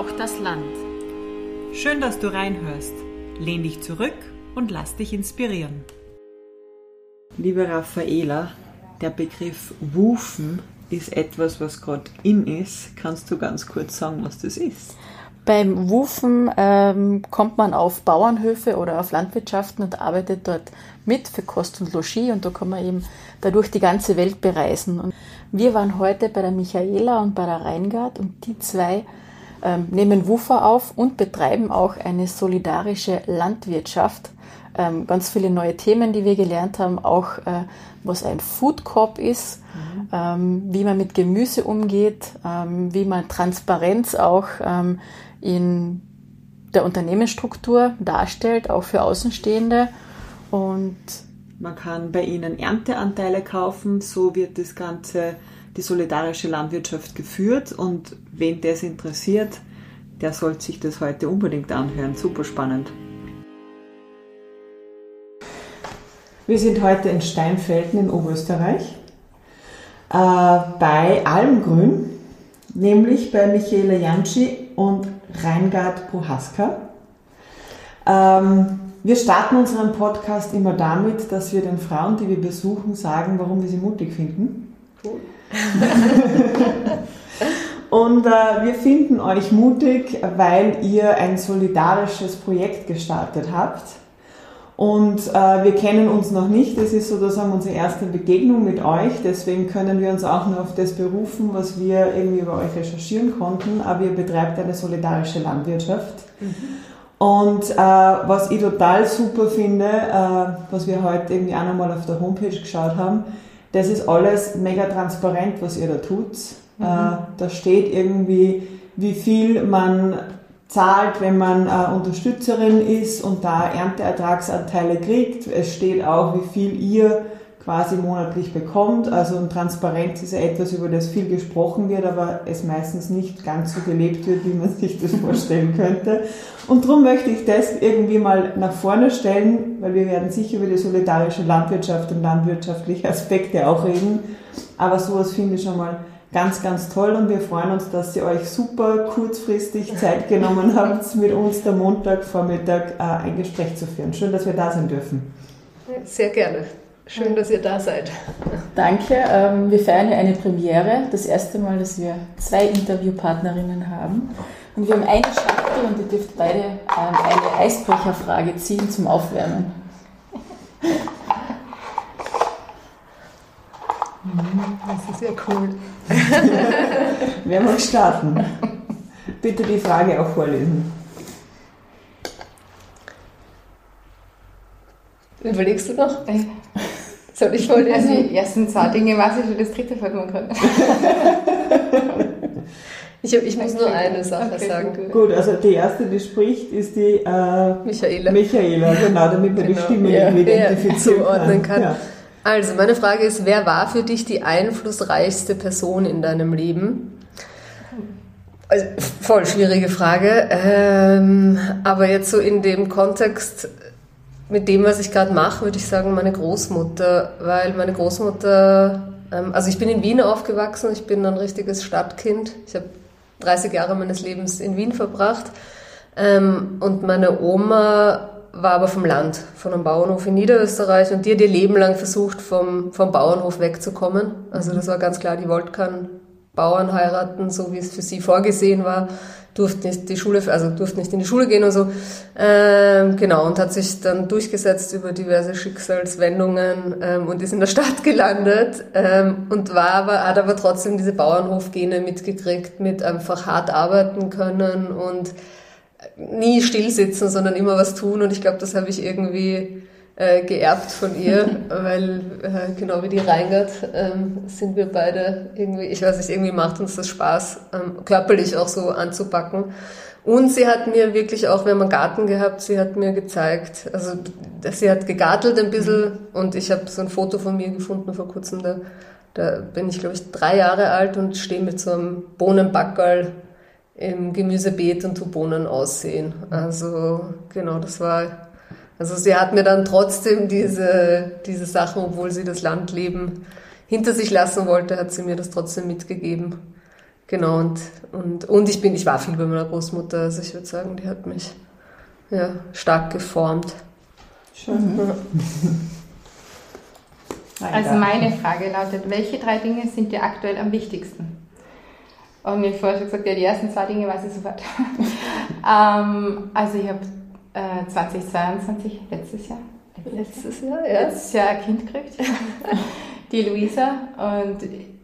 Braucht das Land. Schön, dass du reinhörst. Lehn dich zurück und lass dich inspirieren. Liebe Raffaela, der Begriff Wufen ist etwas, was gerade in ist. Kannst du ganz kurz sagen, was das ist? Beim Wufen ähm, kommt man auf Bauernhöfe oder auf Landwirtschaften und arbeitet dort mit für Kost und Logis und da kann man eben dadurch die ganze Welt bereisen. Und wir waren heute bei der Michaela und bei der Reingard und die zwei nehmen Wufer auf und betreiben auch eine solidarische Landwirtschaft. Ähm, ganz viele neue Themen, die wir gelernt haben, auch äh, was ein Food Corp ist, mhm. ähm, wie man mit Gemüse umgeht, ähm, wie man Transparenz auch ähm, in der Unternehmensstruktur darstellt, auch für Außenstehende. Und man kann bei ihnen Ernteanteile kaufen, so wird das Ganze, die solidarische Landwirtschaft geführt und wen das interessiert, der sollte sich das heute unbedingt anhören. Super spannend. Wir sind heute in Steinfelden in Oberösterreich äh, bei Almgrün, nämlich bei Michaela Janschi und Reingard Prohaska. Ähm, wir starten unseren Podcast immer damit, dass wir den Frauen, die wir besuchen, sagen, warum wir sie mutig finden. Cool. Und äh, wir finden euch mutig, weil ihr ein solidarisches Projekt gestartet habt. Und äh, wir kennen uns noch nicht. Das ist sozusagen unsere erste Begegnung mit euch. Deswegen können wir uns auch nur auf das berufen, was wir irgendwie über euch recherchieren konnten. Aber ihr betreibt eine solidarische Landwirtschaft. Mhm. Und äh, was ich total super finde, äh, was wir heute irgendwie auch nochmal auf der Homepage geschaut haben, das ist alles mega transparent, was ihr da tut. Mhm. Äh, da steht irgendwie, wie viel man zahlt, wenn man äh, Unterstützerin ist und da Ernteertragsanteile kriegt. Es steht auch, wie viel ihr quasi monatlich bekommt. Also Transparenz ist ja etwas, über das viel gesprochen wird, aber es meistens nicht ganz so gelebt wird, wie man sich das vorstellen könnte. Und darum möchte ich das irgendwie mal nach vorne stellen, weil wir werden sicher über die solidarische Landwirtschaft und landwirtschaftliche Aspekte auch reden. Aber sowas finde ich schon mal ganz, ganz toll und wir freuen uns, dass ihr euch super kurzfristig Zeit genommen habt, mit uns der Montagvormittag äh, ein Gespräch zu führen. Schön, dass wir da sein dürfen. Sehr gerne. Schön, dass ihr da seid. Danke. Ähm, wir feiern ja eine Premiere. Das erste Mal, dass wir zwei Interviewpartnerinnen haben. Und wir haben eine Schachtel und ihr dürft beide ähm, eine Eisbrecherfrage ziehen zum Aufwärmen. Das ist ja cool. Wer mag starten? Bitte die Frage auch vorlesen. Überlegst du noch? Soll ich vorlesen? Also die ersten zwei Dinge weiß ich, wie das dritte fällt mir gerade. Ich, ich muss nur eine Sache okay, sagen. Gut. gut. also die erste, die spricht, ist die äh, Michaela. Michaela, genau, damit man genau. die Stimme ja. identifizieren kann. kann. Ja. Also, meine Frage ist, wer war für dich die einflussreichste Person in deinem Leben? Also, voll schwierige Frage. Ähm, aber jetzt so in dem Kontext mit dem, was ich gerade mache, würde ich sagen, meine Großmutter, weil meine Großmutter, ähm, also ich bin in Wien aufgewachsen, ich bin ein richtiges Stadtkind. Ich habe 30 Jahre meines Lebens in Wien verbracht. Ähm, und meine Oma war aber vom Land, von einem Bauernhof in Niederösterreich und die hat ihr Leben lang versucht, vom, vom Bauernhof wegzukommen. Also das war ganz klar, die wollte keinen Bauern heiraten, so wie es für sie vorgesehen war durfte nicht die Schule, also durfte nicht in die Schule gehen und so. Ähm, genau, und hat sich dann durchgesetzt über diverse Schicksalswendungen ähm, und ist in der Stadt gelandet ähm, und war aber, hat aber trotzdem diese Bauernhofgene mitgekriegt, mit einfach hart arbeiten können und nie still sitzen, sondern immer was tun. Und ich glaube, das habe ich irgendwie äh, geerbt von ihr, weil äh, genau wie die Reingert ähm, sind wir beide irgendwie, ich weiß nicht, irgendwie macht uns das Spaß, ähm, körperlich auch so anzupacken. Und sie hat mir wirklich auch, wir haben einen Garten gehabt, sie hat mir gezeigt, also sie hat gegartelt ein bisschen und ich habe so ein Foto von mir gefunden vor kurzem, da, da bin ich glaube ich drei Jahre alt und stehe mit so einem Bohnenbackerl im Gemüsebeet und tu Bohnen aussehen. Also genau, das war also sie hat mir dann trotzdem diese, diese Sachen, obwohl sie das Landleben hinter sich lassen wollte, hat sie mir das trotzdem mitgegeben. Genau, und, und, und ich bin, ich war viel bei meiner Großmutter, also ich würde sagen, die hat mich ja, stark geformt. Schön. Ja. Also meine Frage lautet, welche drei Dinge sind dir aktuell am wichtigsten? Und mir vorher schon gesagt, ja, die ersten zwei Dinge weiß ich sofort. ähm, also ich habe äh, 2022, letztes Jahr, Letztes Jahr, ja. letztes Jahr ein Kind gekriegt, die Luisa. Und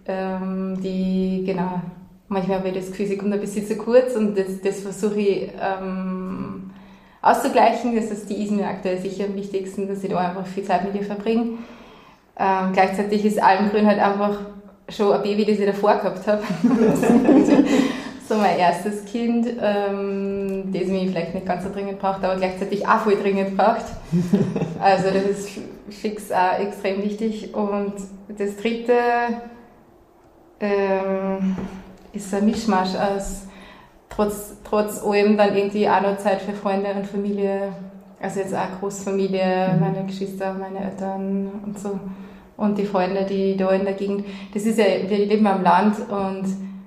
ähm, die, genau, manchmal habe ich das Gefühl, sie kommt ein bisschen zu kurz und das, das versuche ich ähm, auszugleichen. Das ist, die ist mir aktuell sicher am wichtigsten, dass ich da einfach viel Zeit mit ihr verbringe. Ähm, gleichzeitig ist Almgrün halt einfach schon ein Baby, das ich davor gehabt habe. so mein erstes Kind, ähm, das mich vielleicht nicht ganz so dringend braucht, aber gleichzeitig auch voll dringend braucht. Also das ist fix auch extrem wichtig. Und das dritte ähm, ist ein Mischmasch aus trotz, trotz allem dann irgendwie auch noch Zeit für Freunde und Familie. Also jetzt auch Großfamilie, meine Geschwister, meine Eltern und so. Und die Freunde, die da in der Gegend. Das ist ja, wir leben am Land und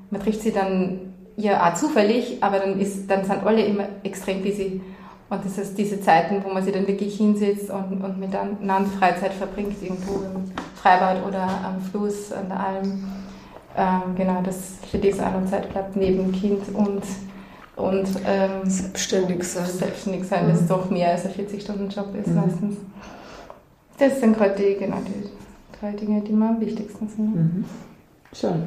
man trifft sie dann ja auch zufällig, aber dann, ist, dann sind alle immer extrem busy. Und das heißt, diese Zeiten, wo man sich dann wirklich hinsetzt und, und miteinander Freizeit verbringt, irgendwo im Freibad oder am Fluss, an der Alm, ähm, genau, das für das auch noch Zeit bleibt, neben Kind und, und ähm, Selbstständig sein. selbstständig sein, das doch mehr als ein 40-Stunden-Job ist meistens. Das sind gerade die, genau, die drei Dinge, die mir am wichtigsten sind. Mhm. Schön.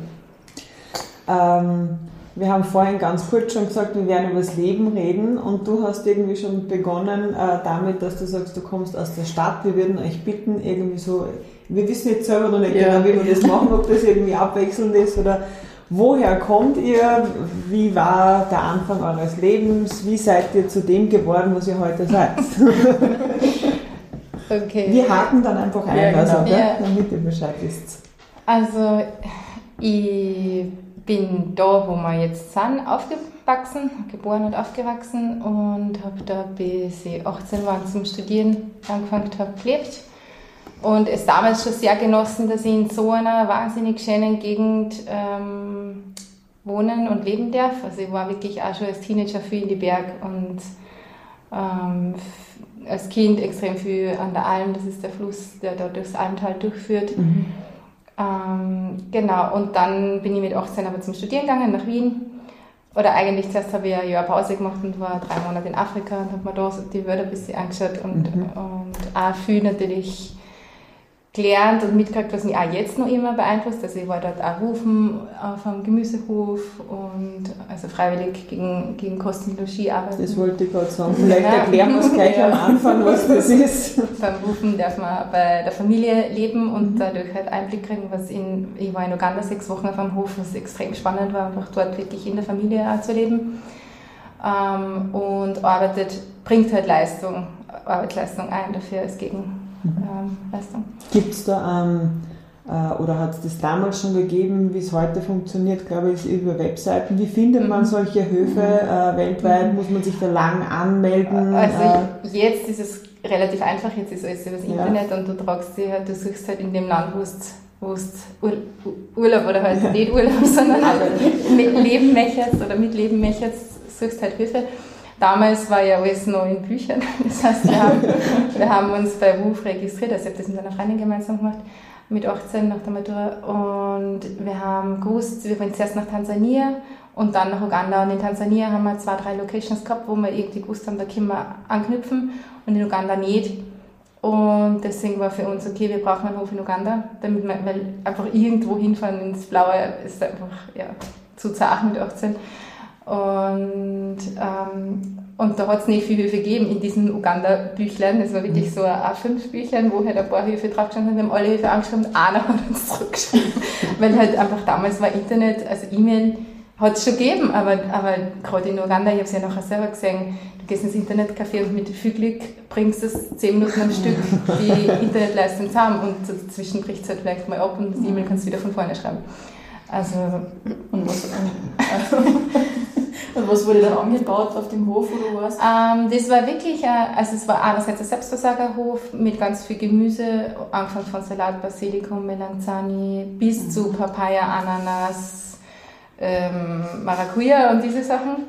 Ähm, wir haben vorhin ganz kurz schon gesagt, wir werden über das Leben reden und du hast irgendwie schon begonnen äh, damit, dass du sagst, du kommst aus der Stadt. Wir würden euch bitten, irgendwie so, wir wissen jetzt selber noch nicht Ja. genau, wie wir das machen, ob das irgendwie abwechselnd ist oder woher kommt ihr, wie war der Anfang eures Lebens, wie seid ihr zu dem geworden, was ihr heute seid. Okay. Wir haken dann einfach ein, Ja, genau. also, Ja. damit ihr Bescheid wisst. Also, ich bin da, wo wir jetzt sind, aufgewachsen, geboren und aufgewachsen und habe da bis ich 18 war zum Studieren angefangen habe, gelebt. Und es damals schon sehr genossen, dass ich in so einer wahnsinnig schönen Gegend ähm, wohnen und leben darf. Also ich war wirklich auch schon als Teenager viel in die Berg und ähm, als Kind extrem viel an der Alm, das ist der Fluss, der da durchs Almtal durchführt. Ähm, genau, und dann bin ich mit 18 aber zum Studieren gegangen nach Wien. Oder eigentlich zuerst habe ich ein Jahr Pause gemacht und war drei Monate in Afrika und habe mir da so die Wälder ein bisschen angeschaut und, und auch viel natürlich gelernt und mitgekriegt, was mich auch jetzt noch immer beeinflusst. Also ich war dort auch rufen auf einem Gemüsehof und also freiwillig gegen, gegen Kosten und Logis arbeiten. Das wollte ich gerade sagen. Vielleicht Ja. erklären wir es gleich am Anfang, was das ist. Beim Rufen darf man bei der Familie leben und dadurch halt Einblick kriegen, was in, ich war in Uganda sechs Wochen auf einem Hof, was extrem spannend war, einfach dort wirklich in der Familie auch zu leben. Ähm, und arbeitet, bringt halt Leistung, Arbeitsleistung ein dafür als Gegenleistung. Gibt es da, ähm, äh, oder hat es das damals schon gegeben, wie es heute funktioniert, glaube ich, über Webseiten. Wie findet man solche Höfe äh, weltweit? Muss man sich da lang anmelden? Also äh, jetzt ist es relativ einfach, jetzt ist alles über das Ja. Internet und du tragst dich halt, du suchst halt in dem Land, wo du wo du Ur Urlaub oder halt nicht Urlaub, sondern halt mit Leben möchtest oder mit Leben möchtest, suchst halt Hilfe. Damals war ja alles noch in Büchern. Das heißt, wir haben, wir haben uns bei WUF registriert, also ich habe das mit einer Freundin gemeinsam gemacht, mit 18 nach der Matura. Und wir haben gewusst, wir wollen zuerst nach Tansania und dann nach Uganda. Und in Tansania haben wir zwei, drei Locations gehabt, wo wir irgendwie gewusst haben, da können wir anknüpfen und in Uganda nicht. Und deswegen war für uns okay, wir brauchen einen Hof in Uganda, damit wir, weil einfach irgendwo hinfahren ins Blaue ist einfach ja, zu zart mit 18. Und, ähm, und da hat es nicht viel Hilfe gegeben in diesen Uganda-Büchlein. Das war wirklich so ein A5-Büchlein, wo halt ein paar Hilfe draufgestanden sind. Wir haben alle Hilfe angeschrieben und einer hat uns zurückgeschrieben. weil halt einfach damals war Internet, also E-Mail hat es schon gegeben, aber, aber gerade in Uganda, ich habe es ja nachher selber gesehen, du gehst ins Internetcafé und mit viel Glück bringst es 10 Minuten am Stück die Internetleistung zusammen und dazwischen bricht es halt vielleicht mal ab und das E-Mail kannst du wieder von vorne schreiben. Also, Und was, und was wurde dann angebaut auf dem Hof, wo du warst? Ähm, das war wirklich, äh, also es war einerseits ein Selbstversorgerhof mit ganz viel Gemüse, angefangen von Salat, Basilikum, Melanzani bis zu Papaya, Ananas, ähm, Maracuja und diese Sachen.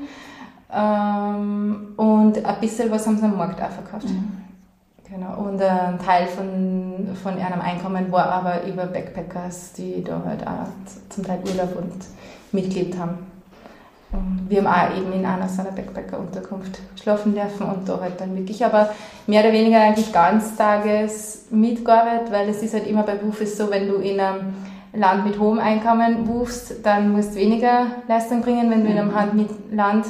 Ähm, und ein bisschen was haben sie am Markt auch verkauft. Mhm. Genau. Und ein Teil von, von ihrem Einkommen war aber über Backpackers, die da halt auch zum Teil Urlaub und mitgelebt haben. Und wir haben auch eben in einer so einer Backpacker-Unterkunft schlafen dürfen und da halt dann wirklich aber mehr oder weniger eigentlich ganztages mitgearbeitet, weil es ist halt immer bei Berufes so, wenn du in einem Land mit hohem Einkommen rufst, dann musst du weniger Leistung bringen, wenn du in einem Land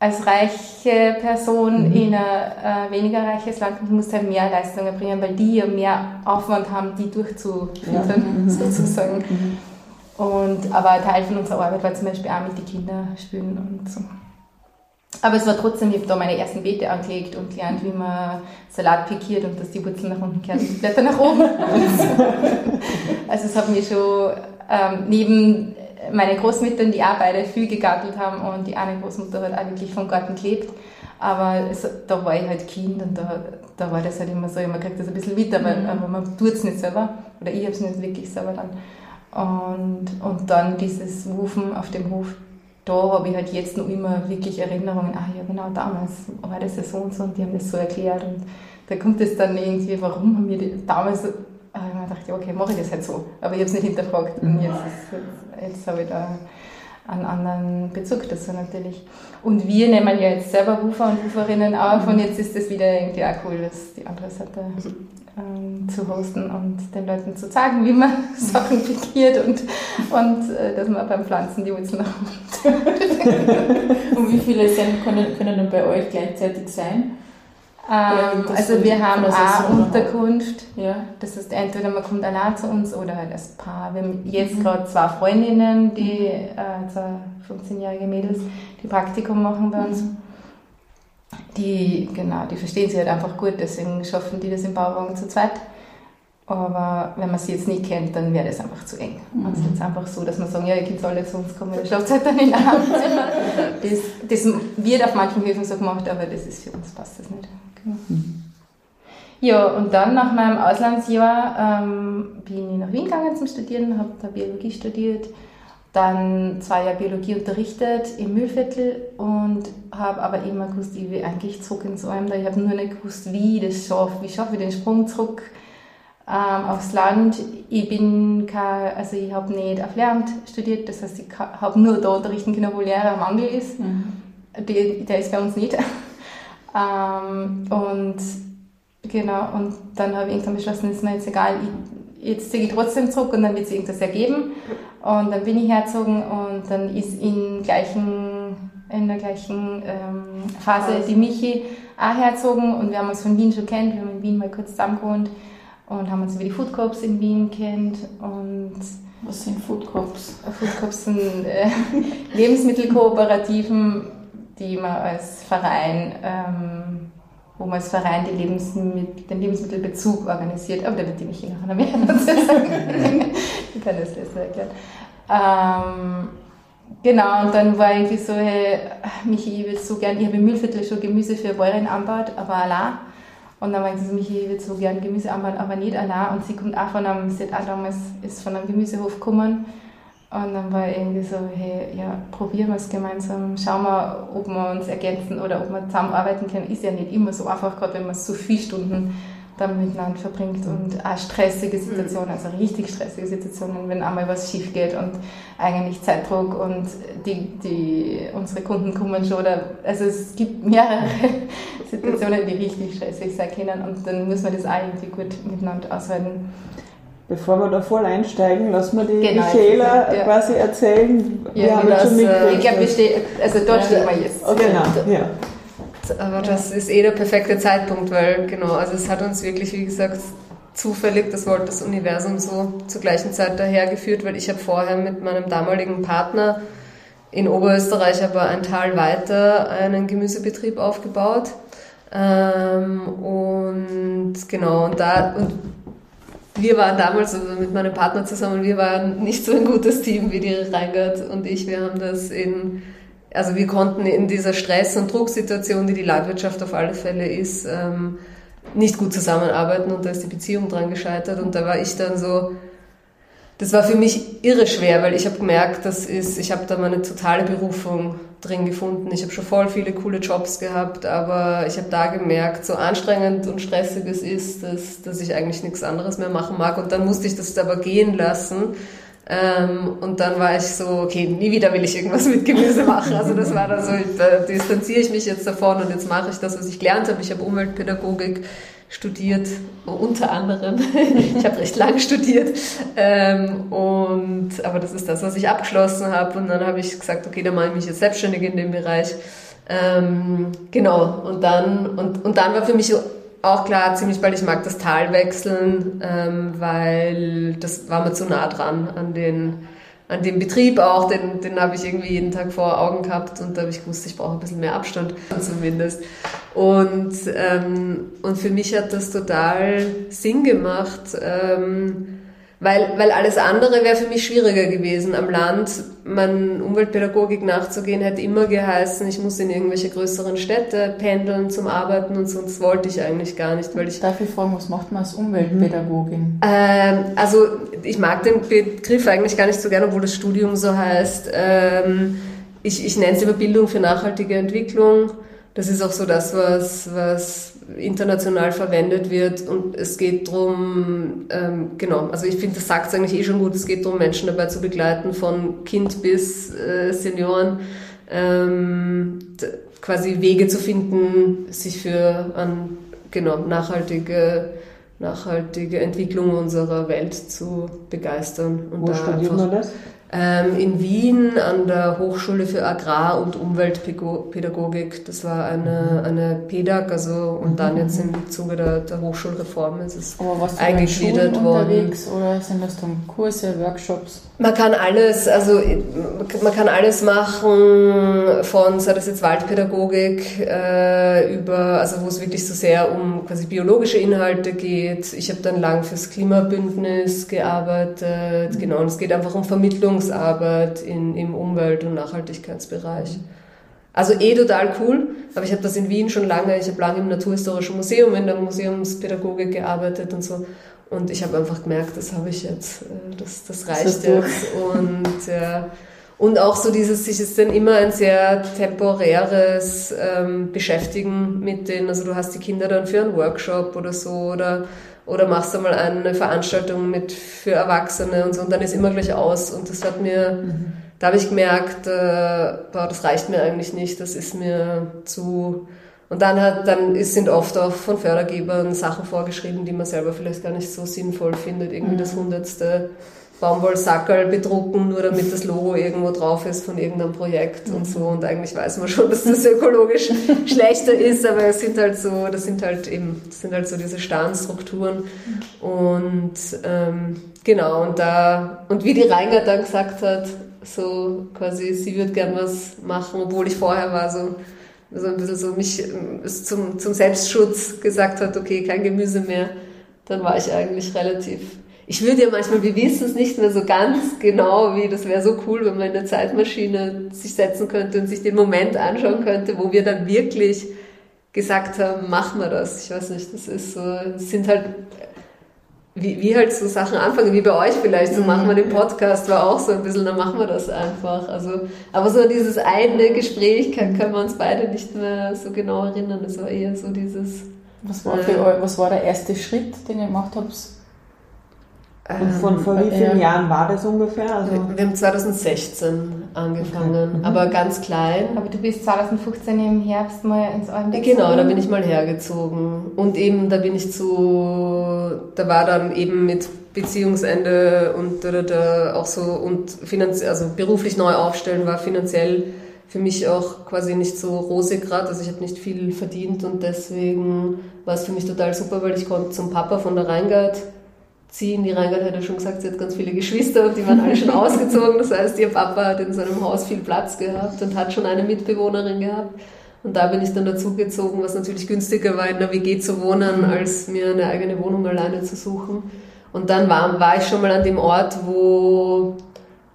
als reiche Person mhm. in ein äh, weniger reiches Land musst halt mehr Leistung erbringen, weil die ja mehr Aufwand haben, die durchzuführen, ja. Mhm. sozusagen. Mhm. Und, aber ein Teil von unserer Arbeit war zum Beispiel auch mit den Kindern spielen und so. Aber es war trotzdem, ich habe da meine ersten Beete angelegt und gelernt, wie man Salat pikiert und dass die Wurzeln nach unten kehren und die Blätter nach oben. also es hat mich schon ähm, neben meine Großmüttern, die auch beide viel gegartelt haben und die eine Großmutter hat auch wirklich vom Garten gelebt. Aber es, da war ich halt Kind und da, da war das halt immer so, man kriegt das ein bisschen mit, aber, mhm. aber man tut es nicht selber. Oder ich habe es nicht wirklich selber dann. Und, und dann dieses Rufen auf dem Hof, da habe ich halt jetzt noch immer wirklich Erinnerungen, ah ja genau, damals war das ja so und so und die haben das so erklärt und da kommt es dann irgendwie, warum haben wir die, damals aber ich mir gedacht, ja, okay, mache ich das halt so. Aber ich habe es nicht hinterfragt. Und mhm. jetzt, jetzt, jetzt habe ich da einen anderen Bezug dazu natürlich. Und wir nehmen ja jetzt selber Rufer und Ruferinnen auf und jetzt ist es wieder irgendwie auch cool, das die andere Seite ähm, zu hosten und den Leuten zu zeigen, wie man Sachen pikiert und, und äh, dass man beim Pflanzen die Wurzeln nach Und wie viele sind, können, können dann bei euch gleichzeitig sein? Ähm, also wir haben eine Unterkunft. Ja. Das heißt, entweder man kommt allein zu uns oder halt als Paar. Wir haben jetzt mhm. gerade zwei Freundinnen, die äh, zwei 15-jährige Mädels, die Praktikum machen bei uns. Mhm. Die, genau, die verstehen sich halt einfach gut, deswegen schaffen die das im Bauwagen zu zweit. Aber wenn man sie jetzt nicht kennt, dann wäre das einfach zu eng. Mhm. Also es ist einfach so, dass man sagen, ja, ihr könnt alle zu uns kommen, ihr schlaft halt dann in einem Zimmer. Das, das wird auf manchen Höfen so gemacht, aber das ist für uns passt das nicht. Mhm. Ja, und dann nach meinem Auslandsjahr ähm, bin ich nach Wien gegangen zum Studieren, habe da Biologie studiert, dann zwei Jahre Biologie unterrichtet im Mühlviertel und habe aber immer gewusst, ich will eigentlich zurück ins Alm. Ich habe nur nicht gewusst, wie ich das schaffe, wie schaffe ich den Sprung zurück ähm, aufs Land. Ich bin kein, also ich habe nicht auf Lehramt studiert, das heißt, ich habe nur da unterrichten können, wo Lehrer am Mangel ist. Mhm. Die, der ist bei uns nicht. Ähm, und genau, und dann habe ich irgendwann beschlossen, ist mir jetzt egal, ich, jetzt ziehe ich trotzdem zurück und dann wird es irgendwas ergeben. Und dann bin ich hergezogen und dann ist in, gleichen, in der gleichen ähm, Phase die Michi auch hergezogen und wir haben uns von Wien schon kennt, wir haben in Wien mal kurz zusammen gewohnt und haben uns über die Food Corps in Wien kennt und was sind Food Corps? Food Corps sind äh, Lebensmittelkooperativen die man als Verein, ähm, wo man als Verein Lebensmittel, den Lebensmittelbezug organisiert. Aber da wird die Michi nachher mehr dazu sagen. ich kann das besser erklären. Ähm, genau, und dann war irgendwie so, hey, Michi, ich würde so gern, ich habe im Mühlviertel schon Gemüse für Bäuerin anbaut, aber allein. Und dann meinte sie, Michi, ich würde so gern Gemüse anbauen, aber nicht allein. Und sie kommt auch von einem, sie hat auch damals, ist von einem Gemüsehof gekommen und dann war irgendwie so, hey, ja, probieren wir es gemeinsam, schauen wir, ob wir uns ergänzen oder ob wir zusammenarbeiten können. Ist ja nicht immer so einfach, gerade wenn man so viele Stunden dann miteinander verbringt und auch stressige Situationen, also richtig stressige Situationen, wenn einmal was schief geht und eigentlich Zeitdruck und die, die, unsere Kunden kommen schon, oder, also es gibt mehrere Situationen, die richtig stressig sein können und dann muss man das auch irgendwie gut miteinander aushalten. Bevor wir da voll einsteigen, lassen wir die genau, Michaela ja. quasi erzählen. Ja, wir haben das, schon äh, ich glaube, also dort ja, stehen wir jetzt. Okay, genau, ja. Aber das ist eh der perfekte Zeitpunkt, weil genau, also es hat uns wirklich, wie gesagt, zufällig, das wollte das Universum so zur gleichen Zeit dahergeführt, weil ich habe vorher mit meinem damaligen Partner in Oberösterreich, aber ein Tal weiter, einen Gemüsebetrieb aufgebaut. Ähm, und genau, und da, und wir waren damals also mit meinem Partner zusammen, wir waren nicht so ein gutes Team wie die Reingard und ich. Wir haben das in, also wir konnten in dieser Stress- und Drucksituation, die die Landwirtschaft auf alle Fälle ist, ähm, nicht gut zusammenarbeiten und da ist die Beziehung dran gescheitert und da war ich dann so, das war für mich irre schwer, weil ich habe gemerkt, das ist, ich habe da meine totale Berufung drin gefunden. Ich habe schon voll viele coole Jobs gehabt, aber ich habe da gemerkt, so anstrengend und stressig es ist, dass, dass ich eigentlich nichts anderes mehr machen mag. Und dann musste ich das aber gehen lassen. Ähm, und dann war ich so, okay, nie wieder will ich irgendwas mit Gemüse machen. Also das war dann so, da distanziere ich mich jetzt davon und jetzt mache ich das, was ich gelernt habe. Ich habe Umweltpädagogik studiert, unter anderem. ich habe recht lang studiert. Ähm, und, aber das ist das, was ich abgeschlossen habe. Und dann habe ich gesagt, okay, dann mache ich mich jetzt selbstständig in dem Bereich. Ähm, genau. Und dann, und, und dann war für mich auch klar, ziemlich bald, ich mag das Tal wechseln, ähm, weil das war mir zu nah dran an den an dem Betrieb auch, den, den habe ich irgendwie jeden Tag vor Augen gehabt und da habe ich gewusst, ich brauche ein bisschen mehr Abstand zumindest. Und, ähm, und für mich hat das total Sinn gemacht, ähm, weil, weil alles andere wäre für mich schwieriger gewesen. Am Land, mein Umweltpädagogik nachzugehen, hätte immer geheißen, ich muss in irgendwelche größeren Städte pendeln zum Arbeiten und sonst wollte ich eigentlich gar nicht, weil ich... Darf ich fragen, was macht man als Umweltpädagogin? Ähm, also ich mag den Begriff eigentlich gar nicht so gerne, obwohl das Studium so heißt. Ähm, ich, ich nenne es immer Bildung für nachhaltige Entwicklung. Das ist auch so das, was, was international verwendet wird und es geht darum, ähm, genau, also ich finde, das sagt es eigentlich eh schon gut, es geht darum, Menschen dabei zu begleiten, von Kind bis äh, Senioren, ähm, quasi Wege zu finden, sich für an, genau, nachhaltige, nachhaltige Entwicklung unserer Welt zu begeistern. Und Wo studiert man das? Ähm, in Wien an der Hochschule für Agrar- und Umweltpädagogik. Das war eine, eine PEDAG, also und dann jetzt im Zuge der, der Hochschulreform ist es Aber was eingegliedert worden. unterwegs oder sind das dann Kurse, Workshops? Man kann alles, also man kann alles machen, von sei das jetzt Waldpädagogik äh, über, also wo es wirklich so sehr um quasi biologische Inhalte geht. Ich habe dann lang fürs Klimabündnis gearbeitet, mhm. genau, und es geht einfach um Vermittlungsarbeit in, im Umwelt- und Nachhaltigkeitsbereich. Also eh total cool, aber ich habe das in Wien schon lange, ich habe lange im Naturhistorischen Museum in der Museumspädagogik gearbeitet und so. Und ich habe einfach gemerkt, das habe ich jetzt, äh, das, das reicht das jetzt. Und, ja, und auch so dieses, sich ist dann immer ein sehr temporäres ähm, Beschäftigen mit denen, also du hast die Kinder dann für einen Workshop oder so oder, oder machst einmal eine Veranstaltung mit für Erwachsene und so und dann ist immer gleich aus. Und das hat mir, mhm. da habe ich gemerkt, äh, boah, das reicht mir eigentlich nicht, das ist mir zu, und dann, hat, dann ist, sind oft auch von Fördergebern Sachen vorgeschrieben, die man selber vielleicht gar nicht so sinnvoll findet. Irgendwie mhm. das hundertste Baumwollsackerl bedrucken, nur damit das Logo irgendwo drauf ist von irgendeinem Projekt mhm. und so. Und eigentlich weiß man schon, dass das ökologisch schlechter ist, aber es sind halt so, das sind halt eben, das sind halt so diese starren Strukturen. Und ähm, genau, und da, und wie die Reingert dann gesagt hat, so quasi, sie würde gern was machen, obwohl ich vorher war so, so ein bisschen so mich ähm, zum, zum Selbstschutz gesagt hat, okay, kein Gemüse mehr, dann war ich eigentlich relativ. Ich würde ja manchmal, wir wissen es nicht mehr so ganz genau, wie das wäre so cool, wenn man in eine Zeitmaschine sich setzen könnte und sich den Moment anschauen könnte, wo wir dann wirklich gesagt haben, machen wir das. Ich weiß nicht, das ist so, es sind halt wie, wie halt so Sachen anfangen, wie bei euch vielleicht, so machen wir den Podcast, war auch so ein bisschen, dann machen wir das einfach. Also, aber so dieses eine Gespräch kann, können wir uns beide nicht mehr so genau erinnern. Es war eher so dieses. Was war, für, äh, was war der erste Schritt, den ihr gemacht habt? Und von vor wie vielen ja. Jahren war das ungefähr? Also wir haben 2016 angefangen, okay. mhm. aber ganz klein. Aber du bist 2015 im Herbst mal ins Alm Genau, da bin ich mal hergezogen. Und eben, da bin ich zu, da war dann eben mit Beziehungsende und da, da, da auch so und finanziell, also beruflich neu aufstellen war finanziell für mich auch quasi nicht so rosig gerade. Also ich habe nicht viel verdient und deswegen war es für mich total super, weil ich konnte zum Papa von der Rheingart ziehen. Die Reingard hat ja schon gesagt, sie hat ganz viele Geschwister und die waren alle schon ausgezogen. Das heißt, ihr Papa hat in seinem Haus viel Platz gehabt und hat schon eine Mitbewohnerin gehabt. Und da bin ich dann dazugezogen, was natürlich günstiger war, in der WG zu wohnen, als mir eine eigene Wohnung alleine zu suchen. Und dann war, war ich schon mal an dem Ort, wo,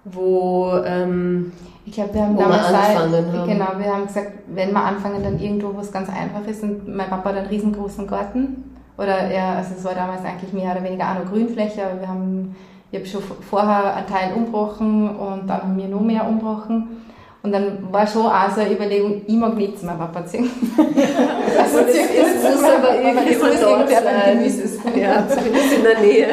wo ähm, ich glaube, wir haben damals angefangen haben. Genau, wir haben gesagt, wenn wir anfangen, dann irgendwo, wo es ganz einfach ist. Und mein Papa hat einen riesengroßen Garten oder ja, also es war damals eigentlich mehr oder weniger auch noch Grünfläche, aber wir haben ich habe schon vorher einen Teil umbrochen und dann haben wir noch mehr umbrochen. Und dann war schon auch so eine Überlegung, ich mag nichts mehr Papa ziehen. also das muss aber irgendwie mal dort sein. Ja, zumindest in der Nähe.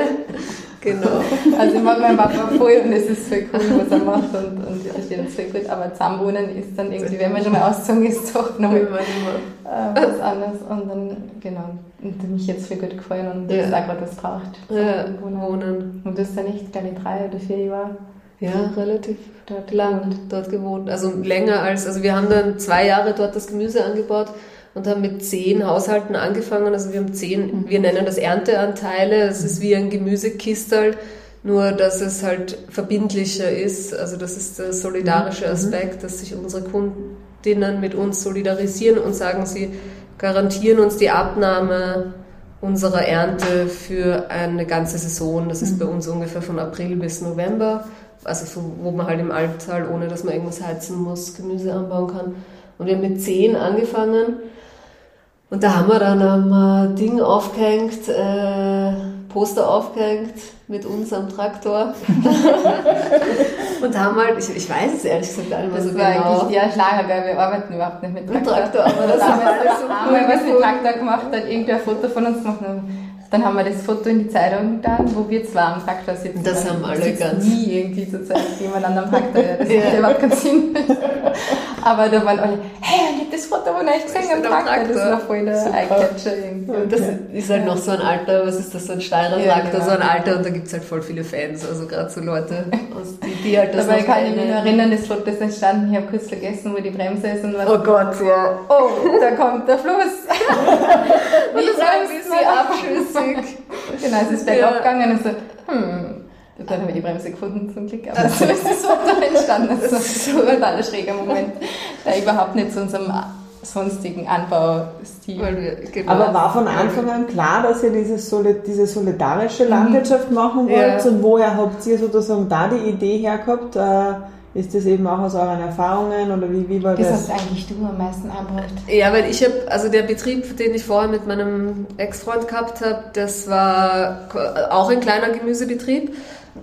Genau. Also ich mag meinen Papa voll und es ist voll cool, was er macht und, und ich verstehe das voll gut. Aber zusammenwohnen ist dann irgendwie, wenn man schon mal ausgezogen ist, doch noch äh, was anderes. Und dann, genau, und mich jetzt voll gut gefallen und ja. das ist auch gerade was braucht. Ja, wohnen. Und das ist dann echt, glaube ich, drei oder vier Jahre. Ja, relativ dort lang dort gewohnt. Also länger als, also wir haben dann zwei Jahre dort das Gemüse angebaut und haben mit zehn Haushalten angefangen. Also wir haben zehn, mhm. wir nennen das Ernteanteile. Es ist wie ein Gemüsekistel, nur dass es halt verbindlicher ist. Also das ist der solidarische mhm. Aspekt, dass sich unsere Kundinnen mit uns solidarisieren und sagen, sie garantieren uns die Abnahme unserer Ernte für eine ganze Saison. Das ist bei uns ungefähr von April bis November. Also so, wo man halt im Alltal, ohne dass man irgendwas heizen muss, Gemüse anbauen kann. Und wir haben mit zehn angefangen und da haben wir dann ein Ding aufgehängt, äh, Poster aufgehängt mit uns am Traktor. und haben halt, ich, ich weiß es ehrlich gesagt gar nicht mehr so war genau. eigentlich der Schlager, weil wir arbeiten überhaupt nicht mit Traktor. Mit Traktor aber das haben wir so haben wir was mit Traktor gemacht, hat irgendwer ein Foto von uns gemacht. Dann haben wir das Foto in die Zeitung getan, wo wir zwar am Traktor sitzen. Das haben alle ganz. nie irgendwie zur Zeit jemand am Traktor. Ja, das ja. macht überhaupt keinen Sinn. Aber da waren alle, hey, ich habe das Foto von euch gesehen am Traktor. Traktor. Das war voll der Eyecatcher irgendwie. Und das ist halt noch so ein alter, was ist das, so ein steirer ja, Traktor, genau. so ein alter und da gibt es halt voll viele Fans, also gerade so Leute, aus die, die halt das Dabei kann ich mich nur erinnern, das Foto ist entstanden, ich habe kurz vergessen, wo die Bremse ist und was. Oh Gott, ja. Oh, da kommt der Fluss. Wie das war ein bisschen abschüssig. Genau, es ist bergab ja. gegangen und so, hm. Dann haben wir die Bremse gefunden zum Glück. Aber so ist das Foto entstanden. Das ist so ein totaler schräger Moment, der überhaupt nicht zu unserem sonstigen Anbaustil. Genau Aber war von Anfang an klar, dass ihr diese, diese solidarische Landwirtschaft machen wollt? Ja. Und woher habt ihr sozusagen da die Idee hergehabt? Äh, ist das eben auch aus euren Erfahrungen oder wie, wie war das? Das hast eigentlich du am meisten angebracht. Ja, weil ich habe, also der Betrieb, den ich vorher mit meinem Ex-Freund gehabt habe, das war auch ein kleiner Gemüsebetrieb,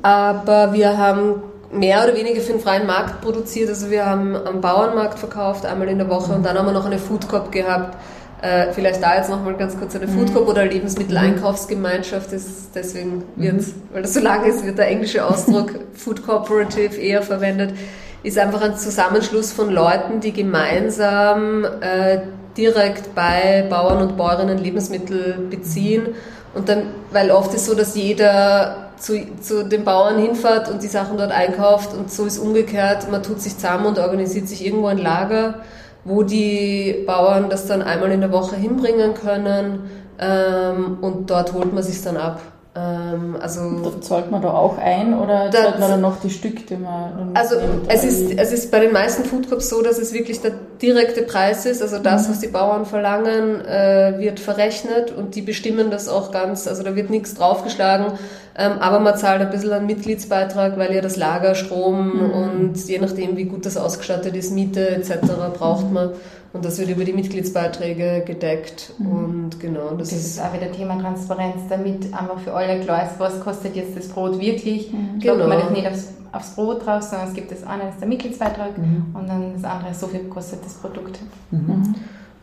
aber wir haben mehr oder weniger für den freien Markt produziert. Also wir haben am Bauernmarkt verkauft, einmal in der Woche und dann haben wir noch eine Food Cup gehabt äh, vielleicht da jetzt nochmal ganz kurz eine Food Coop oder Lebensmitteleinkaufsgemeinschaft ist, deswegen wird, mhm. weil das so lang ist, wird der englische Ausdruck Food Cooperative eher verwendet, ist einfach ein Zusammenschluss von Leuten, die gemeinsam äh, direkt bei Bauern und Bäuerinnen Lebensmittel beziehen. Und dann, weil oft ist so, dass jeder zu, zu den Bauern hinfährt und die Sachen dort einkauft und so ist umgekehrt, man tut sich zusammen und organisiert sich irgendwo ein Lager wo die Bauern das dann einmal in der Woche hinbringen können ähm, und dort holt man sich dann ab. Ähm, also zahlt man da auch ein oder zahlt man dann noch die Stück, die man Also es ist, es ist bei den meisten Food Cups so, dass es wirklich der direkte Preis ist, also das, mhm. was die Bauern verlangen, äh, wird verrechnet und die bestimmen das auch ganz, also da wird nichts draufgeschlagen, ähm, aber man zahlt ein bisschen einen Mitgliedsbeitrag, weil ja das Lager, Strom mhm. und je nachdem, wie gut das ausgestattet ist, Miete etc. braucht man. Und das wird über die Mitgliedsbeiträge gedeckt. Mhm. Und genau, das, das ist, ist auch wieder Thema Transparenz, damit einfach für alle klar ist, was kostet jetzt das Brot wirklich. Mhm. Genau. man das nicht aufs, aufs, Brot drauf, sondern es gibt das eine, das ist der Mitgliedsbeitrag mhm. und dann das andere, so viel kostet das Produkt. Mhm.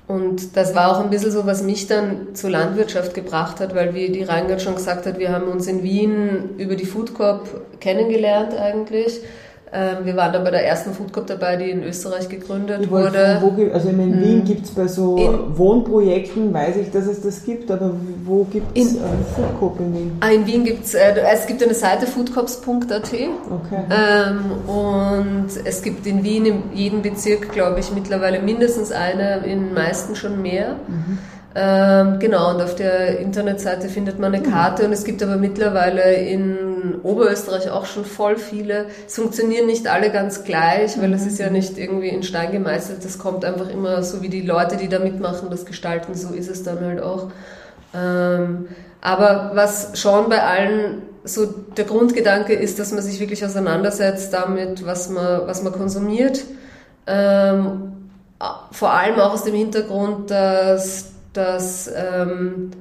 Und das war auch ein bisschen so, was mich dann zur Landwirtschaft gebracht hat, weil wie die Reingard schon gesagt hat, wir haben uns in Wien über die Food Corp kennengelernt eigentlich wir waren da bei der ersten Food Cup dabei, die in Österreich gegründet wurde. Wo, also in hm. Wien gibt es bei so in, Wohnprojekten, weiß ich, dass es das gibt, aber wo gibt es äh, Food Cup in Wien? Ah, in Wien gibt es, äh, es gibt eine Seite foodcops.at okay. ähm, und es gibt in Wien in jedem Bezirk, glaube ich, mittlerweile mindestens eine, in den meisten schon mehr. Mhm. Ähm, genau, und auf der Internetseite findet man eine Karte und es gibt aber mittlerweile in Oberösterreich auch schon voll viele. Es funktionieren nicht alle ganz gleich, weil es ist ja nicht irgendwie in Stein gemeißelt. Das kommt einfach immer so, wie die Leute, die da mitmachen, das gestalten, so ist es dann halt auch. Ähm, aber was schon bei allen so der Grundgedanke ist, dass man sich wirklich auseinandersetzt damit, was man, was man konsumiert. Ähm, vor allem auch aus dem Hintergrund, dass dass ähm,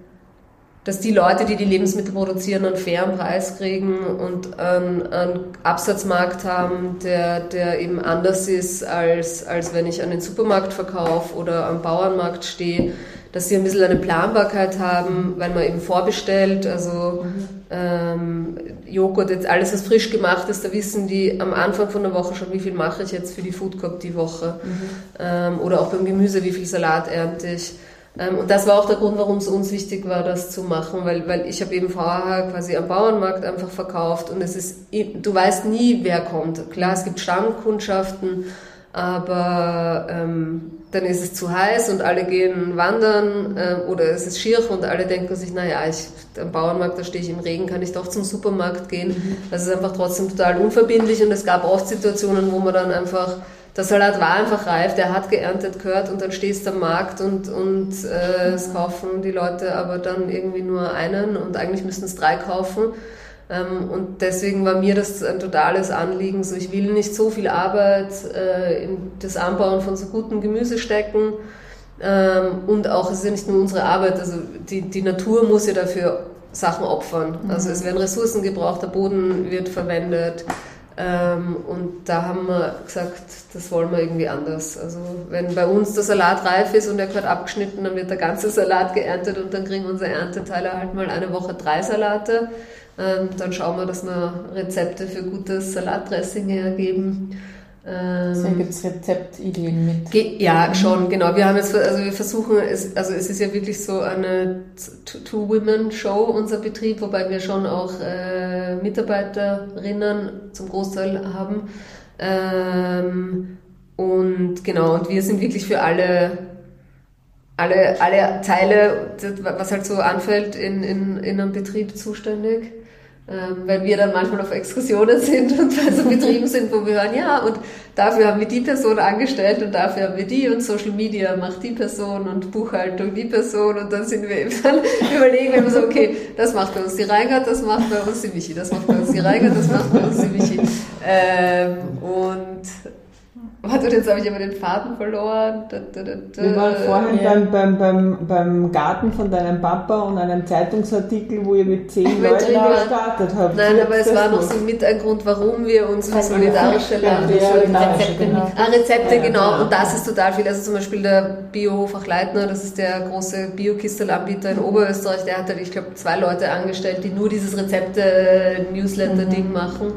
dass die Leute, die die Lebensmittel produzieren, einen fairen Preis kriegen und einen, einen Absatzmarkt haben, der, der eben anders ist, als, als wenn ich an den Supermarkt verkaufe oder am Bauernmarkt stehe dass sie ein bisschen eine Planbarkeit haben, weil man eben vorbestellt, also mhm. ähm, Joghurt, jetzt alles, was frisch gemacht ist, da wissen die am Anfang von der Woche schon, wie viel mache ich jetzt für die Food Cup die Woche. Mhm. Ähm, oder auch beim Gemüse, wie viel Salat ernte ich. Ähm, und das war auch der Grund, warum es uns wichtig war, das zu machen, weil, weil ich habe eben vorher quasi am Bauernmarkt einfach verkauft und es ist, du weißt nie, wer kommt. Klar, es gibt Stammkundschaften, aber ähm, dann ist es zu heiß und alle gehen wandern äh, oder es ist schier und alle denken sich, naja, ich, am Bauernmarkt, da stehe ich im Regen, kann ich doch zum Supermarkt gehen. Mhm. Das ist einfach trotzdem total unverbindlich und es gab oft Situationen, wo man dann einfach, der Salat war einfach reif, der hat geerntet gehört und dann stehst du am Markt und, und äh, es kaufen die Leute aber dann irgendwie nur einen und eigentlich müssten es drei kaufen. Ähm, und deswegen war mir das ein totales Anliegen. So, ich will nicht so viel Arbeit äh, in das Anbauen von so gutem Gemüse stecken. Ähm, und auch, es ist ja nicht nur unsere Arbeit, also die, die Natur muss ja dafür Sachen opfern. Mhm. Also es werden Ressourcen gebraucht, der Boden wird verwendet. Ähm, und da haben wir gesagt, das wollen wir irgendwie anders. Also wenn bei uns der Salat reif ist und er gehört abgeschnitten, dann wird der ganze Salat geerntet und dann kriegen unsere Ernteteile halt mal eine Woche drei Salate. Ähm, dann schauen wir, dass wir Rezepte für gutes Salatdressing hergeben. Ähm, so gibt es Rezeptideen mit? Ja, schon, genau. Wir haben jetzt, also wir versuchen, es, also es ist ja wirklich so eine Two-Women-Show, unser Betrieb, wobei wir schon auch äh, Mitarbeiterinnen zum Großteil haben. Ähm, und genau, und wir sind wirklich für alle alle, alle Teile, was halt so anfällt, in, in, in einem Betrieb zuständig. Ähm, wenn wir dann manchmal auf Exkursionen sind und bei so Betrieben sind, wo wir hören, ja, und dafür haben wir die Person angestellt und dafür haben wir die und Social Media macht die Person und Buchhaltung die Person und dann sind wir eben überlegen wir so, okay, das macht bei uns die Reingert, das macht bei uns die Michi, das macht bei uns die Reingert, das macht bei uns die Michi. Ähm, und Warte, jetzt habe ich aber den Faden verloren. Da, da, da, Wir waren vorhin ja. beim, beim, beim, beim Garten von deinem Papa und einem Zeitungsartikel, wo ihr mit zehn Leuten gestartet habt. Nein, aber es war noch so mit ein Grund, warum wir uns für solidarische Land... Ja, Rezepte, genau. Ah, Rezepte, genau. Und das ist total viel. Also zum Beispiel der Biohof Leitner, das ist der große Biokistelanbieter in Oberösterreich, der hat, ich glaube, zwei Leute angestellt, die nur dieses Rezepte-Newsletter-Ding mhm. machen.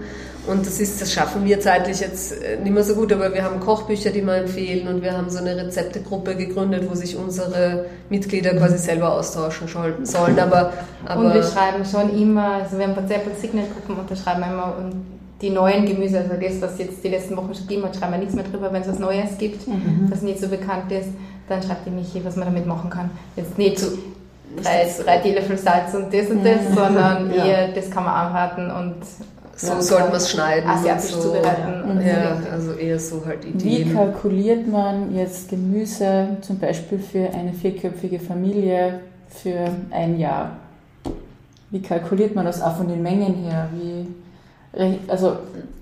Und das ist, das schaffen wir zeitlich jetzt äh, nicht mehr so gut, aber wir haben Kochbücher, die wir empfehlen und wir haben so eine Rezeptegruppe gegründet, wo sich unsere Mitglieder quasi selber austauschen sollen. Aber, aber und wir schreiben schon immer, also wir haben WhatsApp- und Signal-Gruppen und da schreiben wir immer und die neuen Gemüse, also das, was jetzt die letzten Wochen schon gegeben hat, schreiben wir nichts mehr drüber, wenn es was Neues gibt, mhm. was nicht so bekannt ist, dann schreibt die Michi, was man damit machen kann. Jetzt nicht so drei, drei Teelöffel Salz und das und das, mhm. sondern ja. eher, das kann man anraten und so ja, sollten wir es schneiden. Asiatisch so. zubereiten. Ja, also eher so halt Ideen. Wie kalkuliert man jetzt Gemüse zum Beispiel für eine vierköpfige Familie für ein Jahr? Wie kalkuliert man das auch von den Mengen her? Wie, also,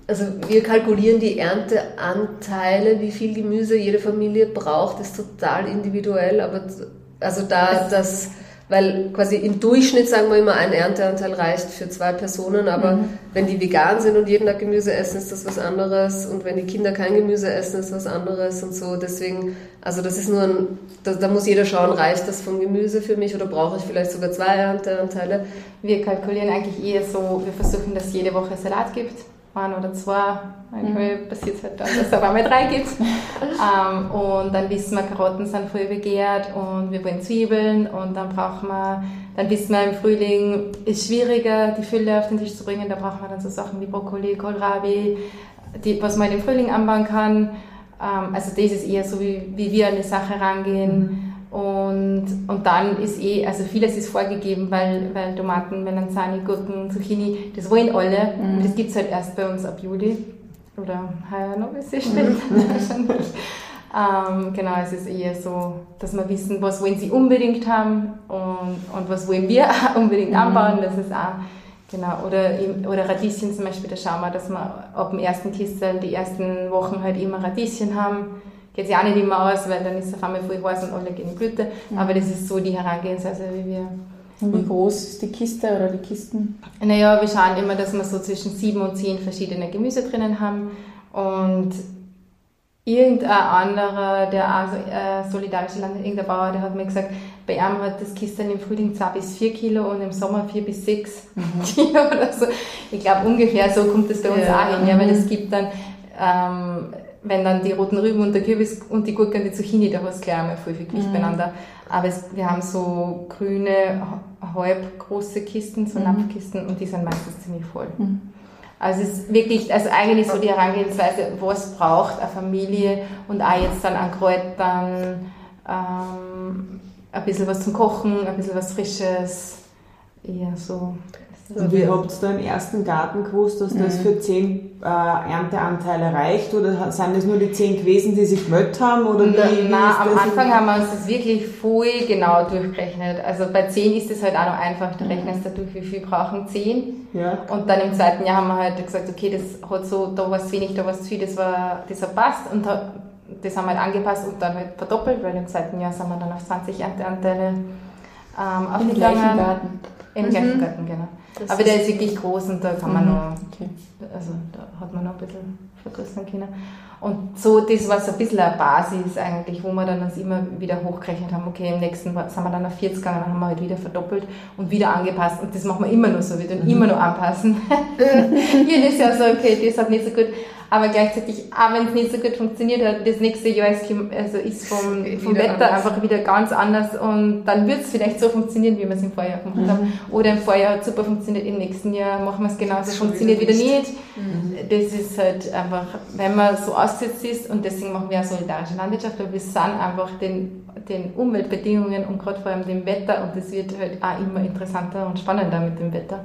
also wir kalkulieren die Ernteanteile, wie viel Gemüse jede Familie braucht, ist total individuell, aber also da das weil quasi im Durchschnitt sagen wir immer, ein Ernteanteil reicht für zwei Personen, aber mhm. wenn die vegan sind und jeden Tag Gemüse essen, ist das was anderes und wenn die Kinder kein Gemüse essen, ist was anderes und so. Deswegen, also das ist nur ein, da, da muss jeder schauen, reicht das vom Gemüse für mich oder brauche ich vielleicht sogar zwei Ernteanteile? Wir kalkulieren eigentlich eher so, wir versuchen, dass jede Woche Salat gibt ein oder zwei. Manchmal mhm. passiert es halt dann, dass es auf einmal drei gibt. ähm, und dann wissen wir, Karotten sind voll begehrt und wir wollen Zwiebeln und dann brauchen wir, dann wissen wir, im Frühling ist schwieriger, die Fülle auf den Tisch zu bringen. Da brauchen wir dann so Sachen wie Brokkoli, Kohlrabi, die, was man im Frühling anbauen kann. Ähm, also das ist eher so, wie, wie wir an die Sache rangehen. Mhm und, und dann ist eh, also vieles ist vorgegeben, weil, weil Tomaten, Melanzani, Gurken, Zucchini, das wollen alle. Mhm. Und das gibt es halt erst bei uns ab Juli. Oder heuer noch, wie es steht. Mhm. ähm, genau, es ist eher so, dass wir wissen, was wollen sie unbedingt haben und, und was wollen wir unbedingt mhm. anbauen. Das ist auch, genau. Oder, oder Radieschen zum Beispiel, da schauen wir, dass wir ab dem ersten Kistel die ersten Wochen halt immer Radieschen haben geht sich auch nicht immer aus, weil dann ist es auf einmal voll heiß und alle gehen in Blüte. Mhm. Aber das ist so die Herangehensweise, wie wir, Und wie groß ist die Kiste oder die Kisten? Naja, wir schauen immer, dass wir so zwischen sieben und zehn verschiedene Gemüse drinnen haben und irgendein anderer, der auch äh, solidarische Land, irgendein Bauer, der hat mir gesagt, bei ihm hat das Kisten im Frühling 2 bis 4 Kilo und im Sommer 4 bis 6 mhm. Kilo oder so. Ich glaube, ungefähr so kommt es bei uns ja. auch hin, ja, weil es gibt dann, ähm, wenn dann die roten Rüben und der Kürbis und die Gurke und die Zucchini, da hast du gleich einmal voll viel Gewicht mhm. beieinander. Aber es, wir haben so grüne, halb große Kisten, so mhm. Napfkisten und die sind meistens ziemlich voll. Mhm. Also es ist wirklich, also eigentlich so die Herangehensweise, was braucht eine Familie und auch jetzt dann an Kräutern, ähm, ein bisschen was zum Kochen, ein bisschen was Frisches, eher so. Und wie habt ihr da im ersten Garten gewusst, dass das mhm. für zehn äh, Ernteanteile reicht? Oder sind das nur die zehn gewesen, die sich gemeldet haben? Oder wie, wie Nein, am Anfang haben wir uns das wirklich voll genau durchgerechnet. Also bei zehn ist es halt auch noch einfach, du rechnest da durch, wie viel brauchen zehn. Ja. Und dann im zweiten Jahr haben wir halt gesagt, okay, das hat so, da war es wenig, da war es viel, das, war, das hat passt. Und das haben wir halt angepasst und dann halt verdoppelt, weil im zweiten Jahr sind wir dann auf 20 Ernteanteile ähm, aufgegangen. Im gleichen Garten. Im mhm. gleichen Garten, genau. Das Aber der ist wirklich groß und da kann man mhm. noch, okay. also da hat man noch ein bisschen vergrößern können. Und so, das war so ein bisschen eine Basis eigentlich, wo wir dann uns immer wieder hochgerechnet haben, okay, im nächsten sind wir dann auf 40 gegangen, dann haben wir halt wieder verdoppelt und wieder angepasst. Und das machen wir immer nur so, wir tun mhm. immer nur anpassen. Jedes Jahr so, okay, das hat nicht so gut aber gleichzeitig, auch wenn es nicht so gut funktioniert hat, das nächste Jahr ist, also ist vom, vom Wetter anders. einfach wieder ganz anders und dann wird es vielleicht so funktionieren, wie wir es im Vorjahr gemacht mhm. haben. Oder im Vorjahr hat es super funktioniert, im nächsten Jahr machen wir es genauso, funktioniert wieder nicht. nicht. Mhm. Das ist halt einfach, wenn man so ausgesetzt ist und deswegen machen wir auch solidarische Landwirtschaft, weil wir sind einfach den, den Umweltbedingungen und gerade vor allem dem Wetter und das wird halt auch immer interessanter und spannender mit dem Wetter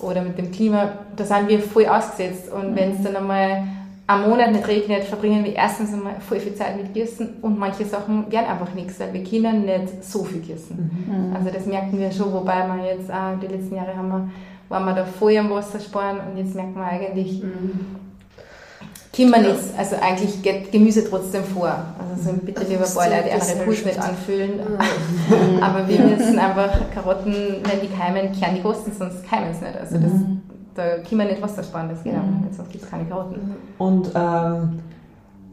oder mit dem Klima, da sind wir voll ausgesetzt. Und mhm. wenn es dann einmal einen Monat nicht regnet, verbringen wir erstens einmal voll viel Zeit mit Gießen und manche Sachen werden einfach nichts, weil wir können nicht so viel gießen. Mhm. Also das merken wir schon, wobei wir jetzt auch die letzten Jahre haben wir, waren wir da voll am Wasser sparen und jetzt merken wir eigentlich, mhm. Kimmer nicht. Also eigentlich geht Gemüse trotzdem vor. Also so bitte lieber paar Leute andere Puls nicht anfüllen. Aber wir müssen einfach Karotten, wenn die keimen, kehren die kosten, sonst keimen sie nicht. Also das, mhm. da können wir nicht Wasser sparen, das geht einfach sonst gibt es keine Karotten. Und ähm,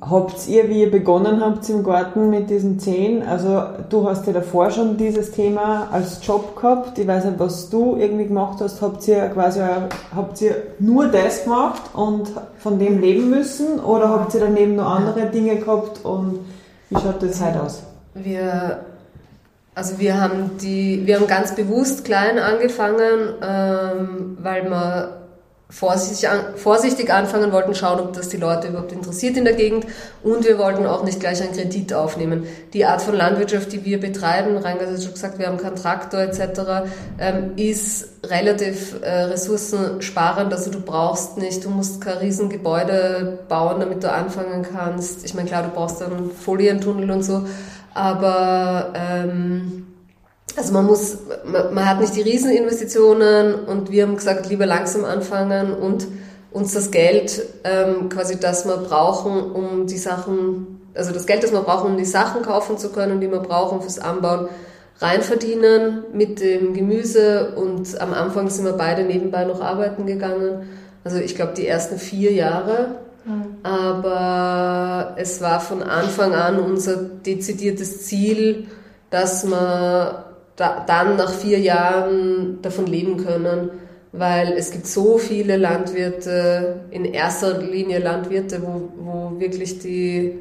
Habt ihr, wie ihr begonnen habt im Garten mit diesen zehn, also du hast ja davor schon dieses Thema als Job gehabt, ich weiß nicht, was du irgendwie gemacht hast, habt ihr quasi, habt ihr nur das gemacht und von dem leben müssen? Oder habt ihr daneben noch andere Dinge gehabt und wie schaut das heute aus? Wir, also wir haben die, wir haben ganz bewusst klein angefangen, ähm, weil man vorsichtig, vorsichtig anfangen wollten, schauen, ob das die Leute überhaupt interessiert in der Gegend und wir wollten auch nicht gleich einen Kredit aufnehmen. Die Art von Landwirtschaft, die wir betreiben, Reingas hat schon gesagt, wir haben keinen Traktor etc., ähm, ist relativ äh, ressourcensparend, also du brauchst nicht, du musst kein Riesengebäude bauen, damit du anfangen kannst. Ich meine, klar, du brauchst dann Folientunnel und so, aber ähm, also man muss, man, man hat nicht die Rieseninvestitionen und wir haben gesagt, lieber langsam anfangen und uns das Geld ähm, quasi, das wir brauchen, um die Sachen, also das Geld, das wir brauchen, um die Sachen kaufen zu können, die wir brauchen fürs Anbauen, reinverdienen mit dem Gemüse und am Anfang sind wir beide nebenbei noch arbeiten gegangen. Also ich glaube die ersten vier Jahre. Mhm. Aber es war von Anfang an unser dezidiertes Ziel, dass man da, dann nach vier Jahren davon leben können, weil es gibt so viele Landwirte, in erster Linie Landwirte, wo, wo wirklich die,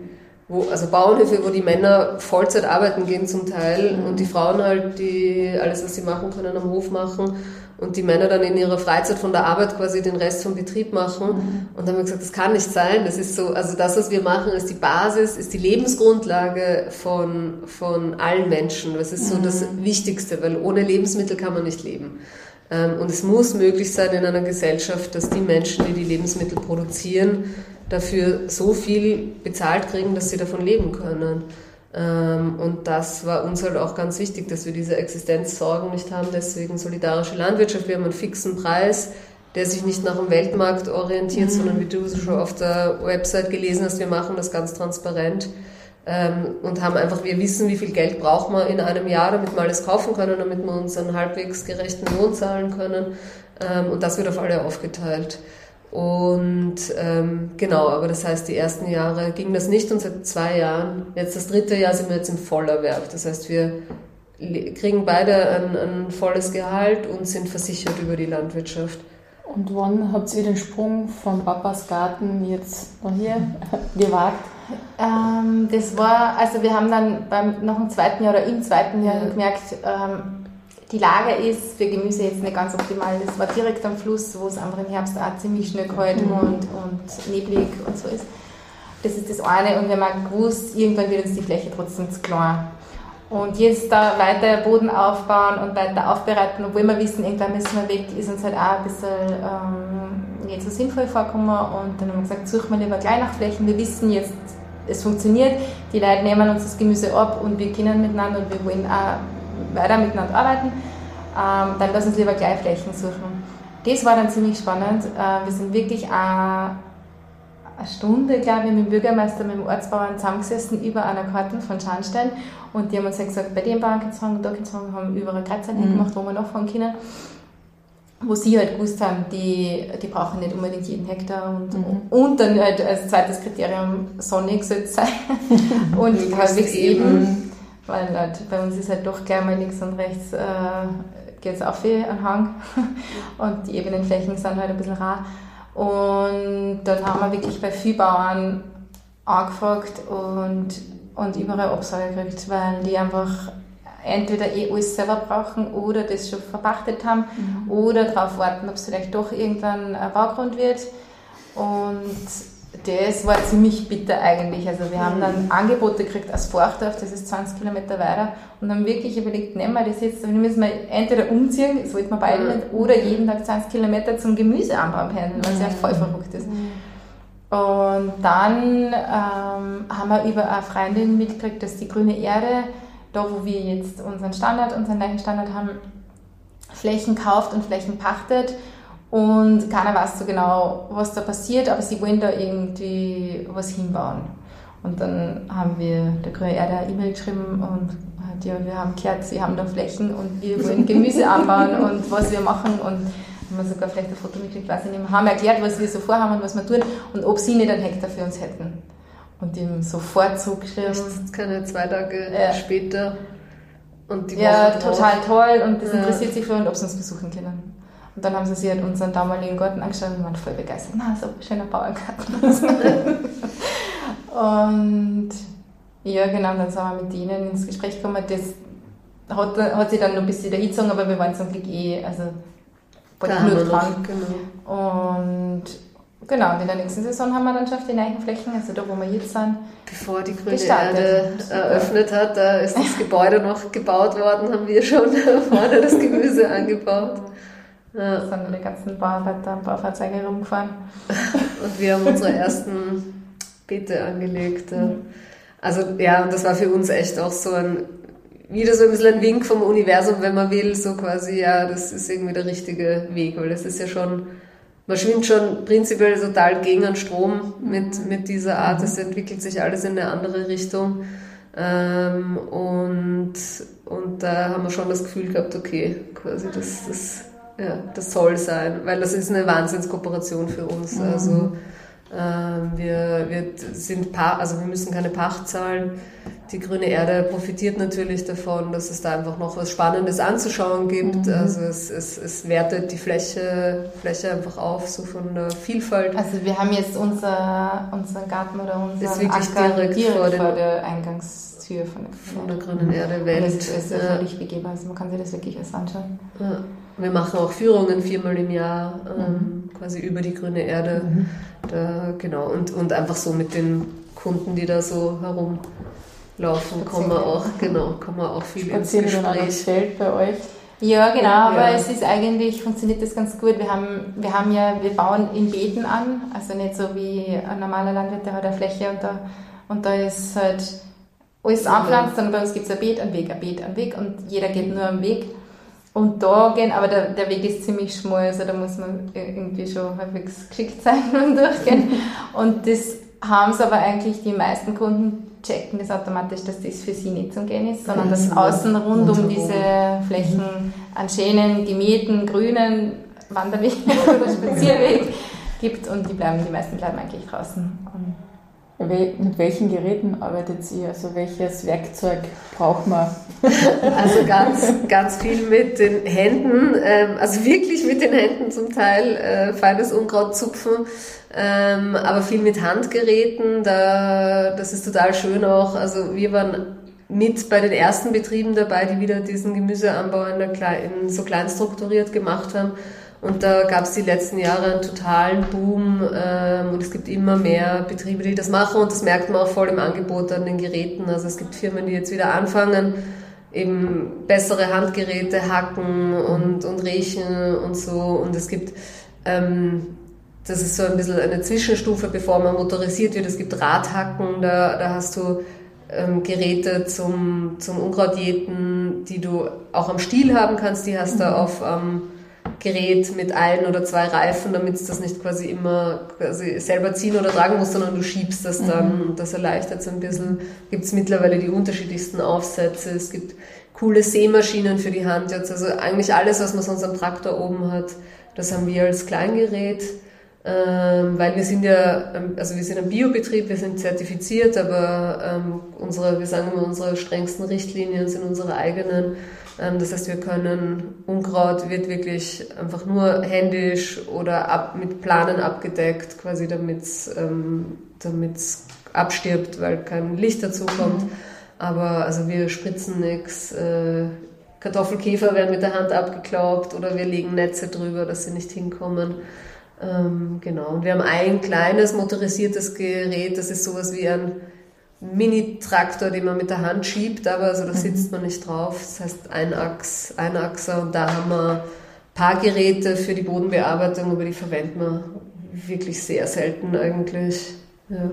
wo, also Bauernhöfe, wo die Männer Vollzeit arbeiten gehen zum Teil mhm. und die Frauen halt, die alles, was sie machen können, am Hof machen und die Männer dann in ihrer Freizeit von der Arbeit quasi den Rest vom Betrieb machen. Mhm. Und dann haben wir gesagt, das kann nicht sein. Das ist so, also das, was wir machen, ist die Basis, ist die Lebensgrundlage von, von allen Menschen. Das ist so das mhm. Wichtigste, weil ohne Lebensmittel kann man nicht leben. Ähm, und es muss möglich sein in einer Gesellschaft, dass die Menschen, die die Lebensmittel produzieren, dafür so viel bezahlt kriegen, dass sie davon leben können. Ähm, und das war uns halt auch ganz wichtig, dass wir diese Existenzsorgen nicht haben. Deswegen solidarische Landwirtschaft. Wir haben einen fixen Preis, der sich nicht nach dem Weltmarkt orientiert, mhm. sondern wie du schon auf der Website gelesen hast, wir machen das ganz transparent. ähm, und haben einfach, wir wissen, wie viel Geld braucht man in einem Jahr, damit wir alles kaufen können, damit wir uns einen halbwegs gerechten Lohn zahlen können. Ähm, und das wird auf alle aufgeteilt. Und ähm, genau, aber das heißt, die ersten Jahre ging das nicht und seit zwei Jahren, jetzt das dritte Jahr sind wir jetzt im Vollerwerb. Das heißt, wir kriegen beide ein, ein volles Gehalt und sind versichert über die Landwirtschaft. Und wann habt ihr den Sprung vom Papas Garten jetzt hier gewagt? Ähm, das war, also wir haben dann beim, nach dem zweiten Jahr oder im zweiten Jahr ja. gemerkt, ähm, die Lage ist für Gemüse jetzt nicht ganz optimal. Das war direkt am Fluss, wo es einfach im Herbst auch ziemlich schnell kalt mhm. und, und neblig und so ist. Das ist das eine und wir haben auch gewusst, irgendwann wird uns die Fläche trotzdem zu klein. Und jetzt da weiter Boden aufbauen und weiter aufbereiten, obwohl wir wissen, irgendwann müssen wir weg, ist uns halt auch ein bisschen ähm, nicht so sinnvoll vorgekommen. Und dann haben wir gesagt, suchen wir lieber gleich nach Flächen. Wir wissen jetzt, es funktioniert, die Leute nehmen uns das Gemüse ab und wir können miteinander und wir wollen auch weiter miteinander arbeiten. Ähm, dann lass uns lieber gleich Flächen suchen. Das war dann ziemlich spannend. Äh, wir sind wirklich auch eine Stunde, glaube ich, mit dem Bürgermeister, mit dem Ortsbauern zusammengesessen über einer Karte von Scharnstein und die haben uns gesagt, bei dem Bauern gezogen, da gezogen, haben überall Kreuzchen mhm. gemacht, wo wir nachfahren können. Wo sie halt gewusst haben, die, die brauchen nicht unbedingt jeden Hektar und, mhm. und dann halt als zweites Kriterium sonnig soll es sein und halbwegs eben, weil halt bei uns ist halt doch gleich mal links und rechts äh, geht es auf wie ein Hang und die ebenen Flächen sind halt ein bisschen rar. Und dort haben wir wirklich bei Viehbauern angefragt und, und überall Absage gekriegt, weil die einfach entweder eh alles selber brauchen oder das schon verpachtet haben mhm. oder darauf warten, ob es vielleicht doch irgendwann ein Baugrund wird. Und das war ziemlich bitter eigentlich. Also wir haben dann Angebote gekriegt aus Forchdorf, das ist 20 Kilometer weiter, und haben wirklich überlegt, nehmen wir das jetzt, dann müssen wir entweder umziehen, das wollten wir beide nicht, oder jeden Tag 20 Kilometer zum Gemüseanbau pendeln, was ja voll verrückt ist. Und dann ähm, haben wir über eine Freundin mitgekriegt, dass die grüne Erde, da wo wir jetzt unseren Standard, unseren gleichen Standard haben, Flächen kauft und Flächen pachtet und keiner weiß so genau, was da passiert, aber sie wollen da irgendwie was hinbauen. Und dann haben wir der Grüne Erde eine E-Mail geschrieben und hat, ja, wir haben gehört, sie haben da Flächen und wir wollen Gemüse anbauen und was wir machen und haben wir sogar vielleicht ein Foto mitgekriegt, weiß ich nicht mehr, haben erklärt, was wir so vorhaben und was wir tun und ob sie nicht einen Hektar für uns hätten. Und haben sofort zugeschrieben. Keine zwei Tage ja. später. Und die ja, total toll und das interessiert sich für uns, ob sie uns besuchen können. Und dann haben sie sich halt unseren damaligen Garten angeschaut und waren voll begeistert. Na, so ein schöner Bauerngarten. und ja, genau, dann sind wir mit ihnen ins Gespräch gekommen. Das hat, hat sich dann noch ein bisschen dahingezogen, aber wir waren zum Glück eh, also genug dran. Genau. Und genau, und in der nächsten Saison haben wir dann schon auf die neuen Flächen, also da, wo wir jetzt sind, Bevor die grüne gestartet. Erde eröffnet hat, da ist das Gebäude noch gebaut worden, haben wir schon vorne das Gemüse angebaut. Ja. sind die ganzen Bauarbeiter am Baufahrzeuge rumgefahren. und wir haben unsere ersten Beete angelegt. Mhm. Also ja, und das war für uns echt auch so ein, wieder so ein bisschen ein Wink vom Universum, wenn man will, so quasi, ja, das ist irgendwie der richtige Weg, weil es ist ja schon, man schwimmt schon prinzipiell total gegen den Strom mit, mhm. mit dieser Art, es entwickelt sich alles in eine andere Richtung. Ähm, und, und da haben wir schon das Gefühl gehabt, okay, quasi das, das ja, das soll sein, weil das ist eine Wahnsinnskooperation für uns. Mhm. Also ähm, wir, wir sind pa also wir müssen keine Pacht zahlen. Die grüne Erde profitiert natürlich davon, dass es da einfach noch was Spannendes anzuschauen gibt. Mhm. Also es, es, es wertet die Fläche, Fläche einfach auf, so von der Vielfalt. Also wir haben jetzt unser, unseren Garten oder unseren ist wirklich Acker direkt, direkt vor, vor der Eingangstür von der, von der grünen Erde Welt. Und das ist ja völlig begehbar, also man kann sich das wirklich erst anschauen. Ja. Wir machen auch Führungen viermal im Jahr, ähm, mhm. quasi über die grüne Erde. Mhm. Da, genau, und, und einfach so mit den Kunden, die da so herumlaufen, kommen wir auch, genau, kommen wir auch viel Spazieren ins Gespräch. Feld bei euch. Ja, genau, ja. aber es ist eigentlich, funktioniert das ganz gut. Wir haben, wir haben ja, wir bauen in Beeten an, also nicht so wie ein normaler Landwirt, der hat eine Fläche und da, und da ist halt alles anpflanzt, sondern bei uns gibt es ein Beet, ein Weg, ein Beet, ein Weg und jeder geht nur am Weg. Und da gehen, aber der, der Weg ist ziemlich schmal, also da muss man irgendwie schon halbwegs geschickt sein und durchgehen. Und das haben es aber eigentlich die meisten Kunden checken das automatisch, dass das für sie nicht zum Gehen ist, sondern dass außen rund um diese Flächen an schönen, gemähten, grünen Wanderweg oder Spazierweg gibt und die bleiben, die meisten bleiben eigentlich draußen. Mit welchen Geräten arbeitet ihr? Also welches Werkzeug braucht man? Also ganz, ganz viel mit den Händen, ähm, also wirklich mit den Händen zum Teil, äh, feines Unkraut zupfen, ähm, aber viel mit Handgeräten, da, das ist total schön auch. Also wir waren mit bei den ersten Betrieben dabei, die wieder diesen Gemüseanbau in, der, in so klein strukturiert gemacht haben. Und da gab es die letzten Jahre einen totalen Boom ähm, und es gibt immer mehr Betriebe, die das machen und das merkt man auch voll im Angebot an den Geräten. Also es gibt Firmen, die jetzt wieder anfangen, eben bessere Handgeräte hacken und, und riechen und so. Und es gibt, ähm, das ist so ein bisschen eine Zwischenstufe, bevor man motorisiert wird. Es gibt Radhacken, da, da hast du ähm, Geräte zum, zum Unkrautjäten, die du auch am Stiel haben kannst, die hast du mhm. auf... Ähm, Gerät mit ein oder zwei Reifen, damit es das nicht quasi immer quasi selber ziehen oder tragen muss, sondern du schiebst das dann. Mhm. Das erleichtert es ein bisschen. Gibt es mittlerweile die unterschiedlichsten Aufsätze. Es gibt coole Sämaschinen für die Hand jetzt. Also eigentlich alles, was man sonst am Traktor oben hat, das haben wir als Kleingerät. Ähm, weil wir sind ja, ähm, also wir sind ein Biobetrieb, wir sind zertifiziert, aber ähm, unsere, wir sagen immer, unsere strengsten Richtlinien sind unsere eigenen. Ähm, das heißt, wir können, Unkraut wird wirklich einfach nur händisch oder ab, mit Planen abgedeckt, quasi damit es ähm, abstirbt, weil kein Licht dazu kommt. Mhm. Aber also wir spritzen nichts. Äh, Kartoffelkäfer werden mit der Hand abgeklaubt oder wir legen Netze drüber, dass sie nicht hinkommen. Ähm, genau. Und wir haben ein kleines motorisiertes Gerät, das ist sowas wie ein Mini-Traktor, den man mit der Hand schiebt, aber also da mhm. sitzt man nicht drauf. Das heißt Einachs, Einachser und da haben wir ein paar Geräte für die Bodenbearbeitung, aber die verwenden wir wirklich sehr selten eigentlich. Ja.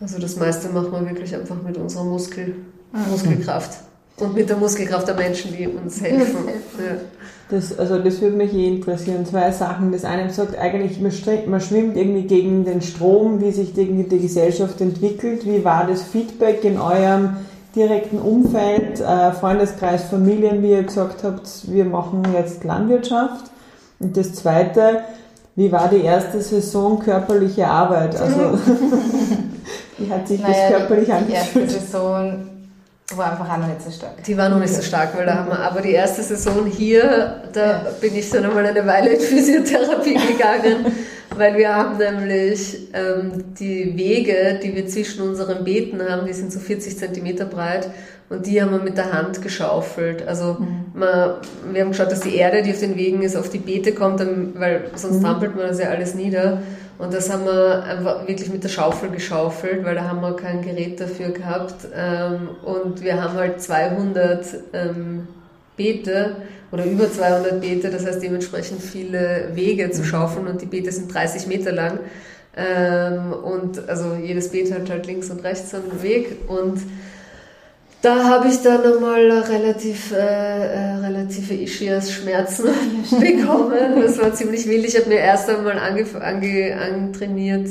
Also das meiste machen wir wirklich einfach mit unserer Muskel, mhm. Muskelkraft und mit der Muskelkraft der Menschen, die uns helfen. Ja. Das, also das würde mich eh interessieren. Zwei Sachen. Das eine sagt eigentlich, man, man schwimmt irgendwie gegen den Strom, wie sich die, die Gesellschaft entwickelt. Wie war das Feedback in eurem direkten Umfeld, äh, Freundeskreis, Familien, wie ihr gesagt habt, wir machen jetzt Landwirtschaft? Und das zweite, wie war die erste Saison körperliche Arbeit? Also, wie hat sich naja, das körperlich angefühlt? Die erste Saison war einfach auch noch nicht so stark. Die war noch nicht so stark, weil da haben wir, aber die erste Saison hier, da ja. bin ich dann einmal eine Weile in Physiotherapie gegangen, weil wir haben nämlich ähm, die Wege, die wir zwischen unseren Beeten haben, die sind so 40 Zentimeter breit und die haben wir mit der Hand geschaufelt. Also mhm. man, wir haben geschaut, dass die Erde, die auf den Wegen ist, auf die Beete kommt, weil sonst mhm. trampelt man das ja alles nieder. Und das haben wir einfach wirklich mit der Schaufel geschaufelt, weil da haben wir kein Gerät dafür gehabt. Ähm, und wir haben halt 200 ähm, Beete oder über 200 Beete, das heißt dementsprechend viele Wege zu schaufeln und die Beete sind 30 Meter lang. Ähm, und also jedes Beet hat halt links und rechts einen Weg und da habe ich dann nochmal relativ, äh, äh, relative Ischias-Schmerzen bekommen. Das war ziemlich wild. Ich habe mir erst einmal ange, ange, antrainiert,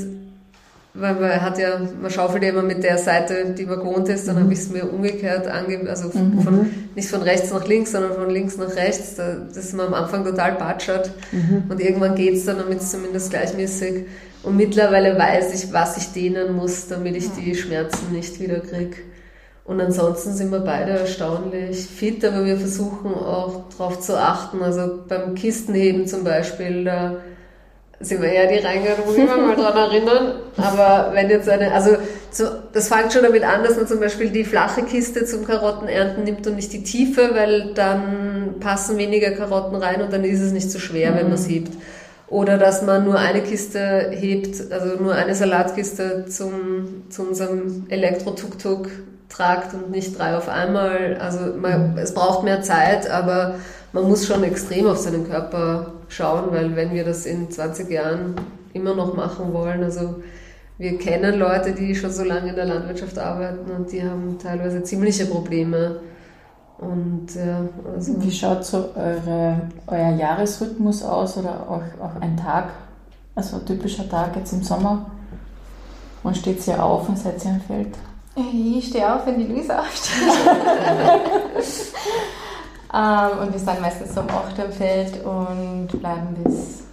weil man hat ja, man schaufelt ja immer mit der Seite, die man gewohnt ist, dann mhm. habe ich es mir umgekehrt ange, also mhm. von, nicht von rechts nach links, sondern von links nach rechts, da, dass man am Anfang total patschert mhm. und irgendwann geht es dann, damit es zumindest gleichmäßig und mittlerweile weiß ich, was ich dehnen muss, damit ich die Schmerzen nicht wieder kriege. Und ansonsten sind wir beide erstaunlich fit, aber wir versuchen auch darauf zu achten. Also beim Kistenheben zum Beispiel, da sind wir ja die Reingar, da muss ich mal dran erinnern. Aber wenn jetzt eine, also so, das fängt schon damit an, dass man zum Beispiel die flache Kiste zum Karottenernten nimmt und nicht die tiefe, weil dann passen weniger Karotten rein und dann ist es nicht so schwer, mhm. wenn man es hebt. Oder dass man nur eine Kiste hebt, also nur eine Salatkiste zum, zu unserem Elektro-Tuk-Tuk tragt und nicht drei auf einmal. Also man, es braucht mehr Zeit, aber man muss schon extrem auf seinen Körper schauen, weil wenn wir das in 20 Jahren immer noch machen wollen, also wir kennen Leute, die schon so lange in der Landwirtschaft arbeiten und die haben teilweise ziemliche Probleme. Und, ja, also Wie schaut so eure, euer Jahresrhythmus aus oder auch, auch ein Tag, also ein typischer Tag jetzt im Sommer? Und steht sie auf und seid ihr am Feld? Ich stehe auf, wenn die Luisa aufsteht. ähm, und wir sind meistens um 8 Uhr am Feld und bleiben bis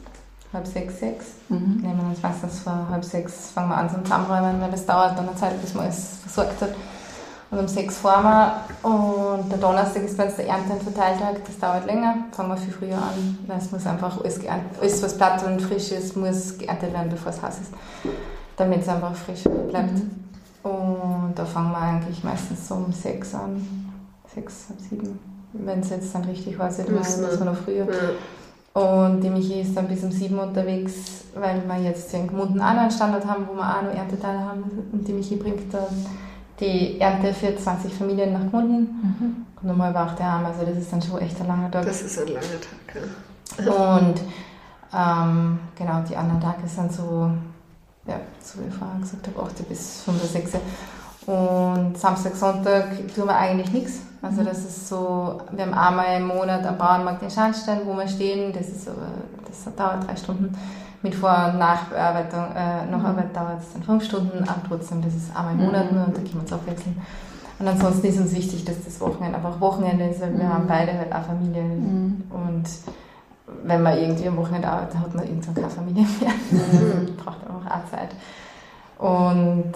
halb sechs, sechs. Mhm. Nehmen uns meistens vor halb sechs, fangen wir an zum Zusammenräumen, weil das dauert dann eine Zeit, bis man alles versorgt hat. Und um sechs fahren wir und der Donnerstag ist bei uns der Ernte- und Verteiltag, das dauert länger, fangen wir viel früher an, weil es muss einfach alles, alles was platt und frisch ist, muss geerntet werden, bevor es heiß ist, damit es einfach frisch bleibt. Mhm. Und da fangen wir eigentlich meistens so um sechs an, sechs, sieben, wenn es jetzt dann richtig heiß ist, müssen wir noch früher. Ja. Und die Michi ist dann bis um sieben unterwegs, weil wir jetzt den Gmunden auch noch einen Standort haben, wo wir auch noch Ernteteile haben und die Michi bringt dann die Ernte für 20 Familien nach Gmunden. Mhm. Und um halb acht Arm, also das ist dann schon echt ein langer Tag. Das ist ein langer Tag, ja. Und ähm, genau, die anderen Tage sind so, ja, so wie ich vorher gesagt habe, 8 bis 5 oder 6. Und Samstag, Sonntag tun wir eigentlich nichts. Also das ist so, wir haben einmal im Monat am Bauernmarkt den Schandstein, wo wir stehen. Das, ist, das dauert drei Stunden mit Vor- und Nachbearbeitung, äh, Nacharbeit dauert es dann fünf Stunden, aber trotzdem, das ist einmal im Monat nur und da können wir uns abwechseln. Und ansonsten ist uns wichtig, dass das Wochenende einfach Wochenende ist, weil wir mhm. haben beide halt auch Familie mhm. und wenn man irgendwie am Wochenende arbeitet, hat man irgendwann keine Familie mehr. Mhm. Braucht einfach auch Zeit. Und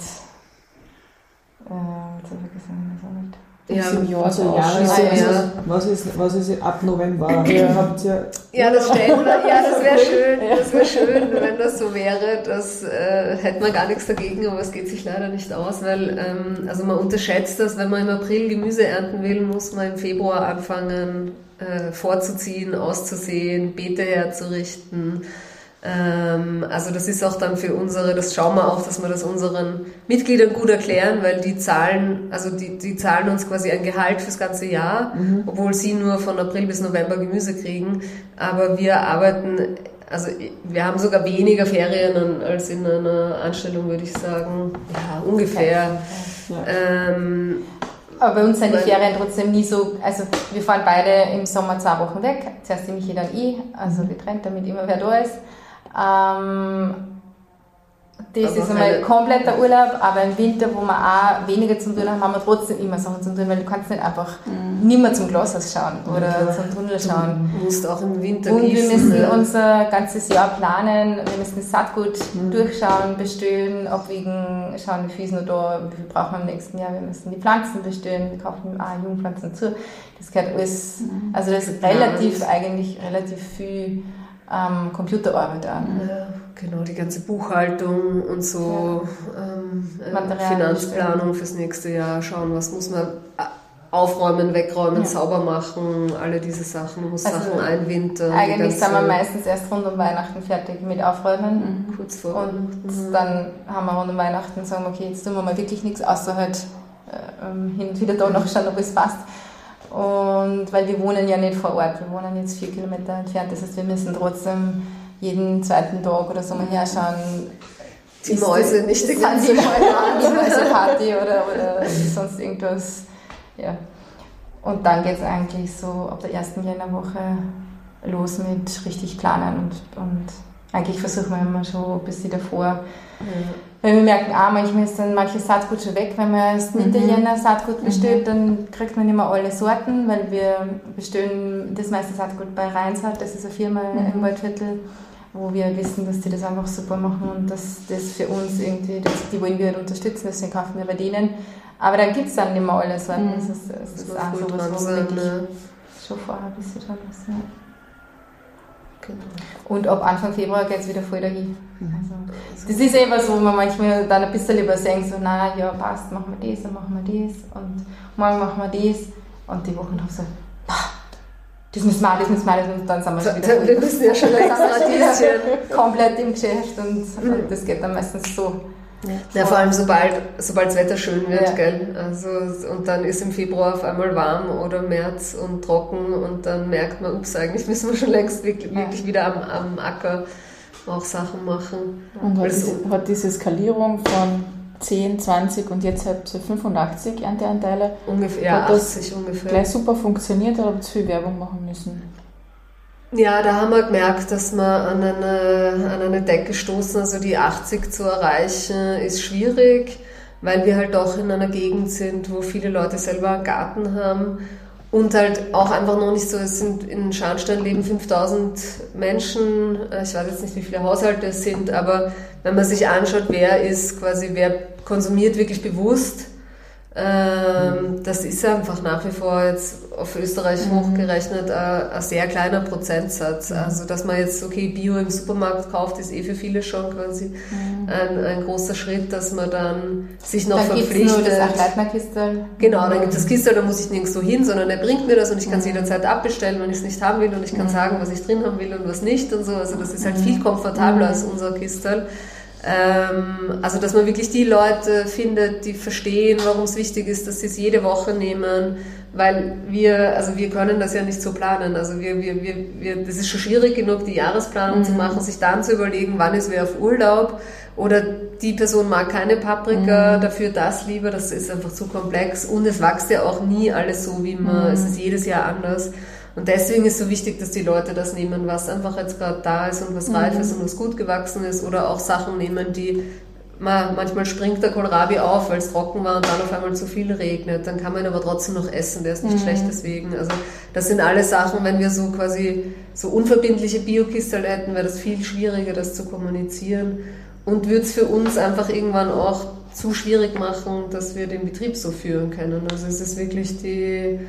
äh, jetzt habe ich vergessen, was ich ja, im Jahr, also Jahreswechsel. Was ist, was ist ab November? Ja, habt ihr ja das stellen ja, das wäre schön, das wäre schön, wenn das so wäre. Das äh, hätte man gar nichts dagegen, aber es geht sich leider nicht aus, weil ähm, also man unterschätzt das, wenn man im April Gemüse ernten will, muss man im Februar anfangen äh, vorzuziehen, auszusehen, Beete herzurichten. Ähm, also das ist auch dann für unsere, das schauen wir auch, dass wir das unseren Mitgliedern gut erklären, weil die zahlen, also die, die zahlen uns quasi ein Gehalt fürs ganze Jahr, mhm. obwohl sie nur von April bis November Gemüse kriegen. Aber wir arbeiten, also wir haben sogar weniger Ferien als in einer Anstellung, würde ich sagen. Ja, ungefähr. Ja. Ähm, aber bei uns sind die Ferien trotzdem nie so, also wir fahren beide im Sommer zwei Wochen weg, zuerst die Michi, dann ich, also getrennt, damit immer wer da ist. Ähm, das aber ist einmal kompletter Urlaub, aber im Winter, wo wir auch weniger zum tun haben, haben wir trotzdem immer Sachen zum tun, weil du kannst nicht einfach mhm. nicht mehr zum Glashaus schauen oder ja. zum Tunnel schauen. Du musst auch im Winter Und gießen, wir müssen ja. unser ganzes Jahr planen, wir müssen das Saatgut mhm. durchschauen, bestellen, abwiegen, schauen, wie viel ist noch da, wie viel brauchen wir im nächsten Jahr, wir müssen die Pflanzen bestellen, wir kaufen auch Jungpflanzen zu. Das gehört alles, mhm. also das ist relativ, eigentlich relativ viel ähm, Computerarbeit an. Ja, genau, die ganze Buchhaltung und so, ja. ähm, äh, Finanzplanung fürs nächste Jahr, schauen, was muss man aufräumen, wegräumen, ja. sauber machen, alle diese Sachen, man muss also Sachen einwintern. Eigentlich sind wir meistens erst rund um Weihnachten fertig mit Aufräumen. Mhm. Kurz vor. Und mhm. dann haben wir rund um Weihnachten sagen, okay, jetzt tun wir mal wirklich nichts, außer halt äh, ähm, hin und wieder da noch schauen, ob es passt. Und weil wir wohnen ja nicht vor Ort, wir wohnen jetzt vier Kilometer entfernt, das heißt, wir müssen trotzdem jeden zweiten Tag oder so mal herschauen. Die Mäuse nicht die ganze Mäuseparty oder, oder sonst irgendwas. Ja. Und dann geht es eigentlich so ab der ersten Jännerwoche los mit richtig planen und, und eigentlich versuchen wir immer schon ein bisschen davor. Mhm. Weil wir merken auch, manchmal ist dann manches Saatgut schon weg. Wenn man erst Mitte mhm. Saatgut bestellt, mhm. dann kriegt man nicht mehr alle Sorten, weil wir bestellen das meiste Saatgut bei Rheinsaat, das ist eine Firma mhm. im Waldviertel, wo wir wissen, dass die das einfach super machen und dass das für uns irgendwie, das, die wollen wir halt unterstützen, deswegen kaufen wir bei denen. Aber dann gibt es dann nicht mehr alle Sorten. Mhm. Das ist, das ist auch so was, wirklich schon vorher ein bisschen dran ist. Ja. Genau. Und ab Anfang Februar geht es wieder voll dahin. Mhm. Also, das ist eben so, wo man manchmal dann ein bisschen übersenkt, so, na ja, passt, machen wir das, dann machen wir das und morgen machen wir das. Und die Wochen drauf so, das müssen wir, das müssen wir, und dann sind wir schon wieder. Wir müssen ja schon extra komplett im Geschäft und, mhm. und das geht dann meistens so. Ja, ja, vor allem sobald, sobald das Wetter schön wird, ja. gell? Also, und dann ist im Februar auf einmal warm oder März und trocken und dann merkt man, ups, eigentlich müssen wir schon längst wirklich, wirklich wieder am, am Acker auch Sachen machen. Und hat, diese, hat diese Skalierung von 10, 20 und jetzt habt ihr 85 Ernteanteile. Ungefähr, hat 80 ungefähr. Gleich super funktioniert oder habt ihr viel Werbung machen müssen? Ja, da haben wir gemerkt, dass wir an eine, an eine Decke stoßen. Also die 80 zu erreichen ist schwierig, weil wir halt auch in einer Gegend sind, wo viele Leute selber einen Garten haben und halt auch einfach noch nicht so, es sind in Scharnstein leben 5000 Menschen, ich weiß jetzt nicht, wie viele Haushalte es sind, aber wenn man sich anschaut, wer ist quasi, wer konsumiert wirklich bewusst, ähm, das ist einfach nach wie vor jetzt auf Österreich mhm. hochgerechnet äh, ein sehr kleiner Prozentsatz. Mhm. Also, dass man jetzt, okay, Bio im Supermarkt kauft, ist eh für viele schon quasi mhm. ein, ein großer Schritt, dass man dann sich noch dann verpflichtet. Gibt's nur das Kistel. Genau, dann gibt es das Kistel, da muss ich nirgends hin, sondern er bringt mir das und ich kann es mhm. jederzeit abbestellen, wenn ich es nicht haben will und ich kann mhm. sagen, was ich drin haben will und was nicht und so. Also, das ist halt mhm. viel komfortabler als unser Kistel. Ähm, also, dass man wirklich die Leute findet, die verstehen, warum es wichtig ist, dass sie es jede Woche nehmen, weil wir, also wir können das ja nicht so planen. Also wir, wir, wir, wir das ist schon schwierig genug, die Jahresplanung mhm. zu machen, sich dann zu überlegen, wann ist wer auf Urlaub oder die Person mag keine Paprika, mhm. dafür das lieber, das ist einfach zu komplex und es wächst ja auch nie alles so, wie man, mhm. es ist jedes Jahr anders. Und deswegen ist es so wichtig, dass die Leute das nehmen, was einfach jetzt gerade da ist und was mhm. reif ist und was gut gewachsen ist oder auch Sachen nehmen, die man, manchmal springt der Kohlrabi auf, weil es trocken war und dann auf einmal zu viel regnet. Dann kann man ihn aber trotzdem noch essen, der ist nicht mhm. schlecht deswegen. Also das sind alle Sachen, wenn wir so quasi so unverbindliche Biokistel hätten, wäre das viel schwieriger, das zu kommunizieren. Und würde es für uns einfach irgendwann auch zu schwierig machen, dass wir den Betrieb so führen können. Also es ist wirklich die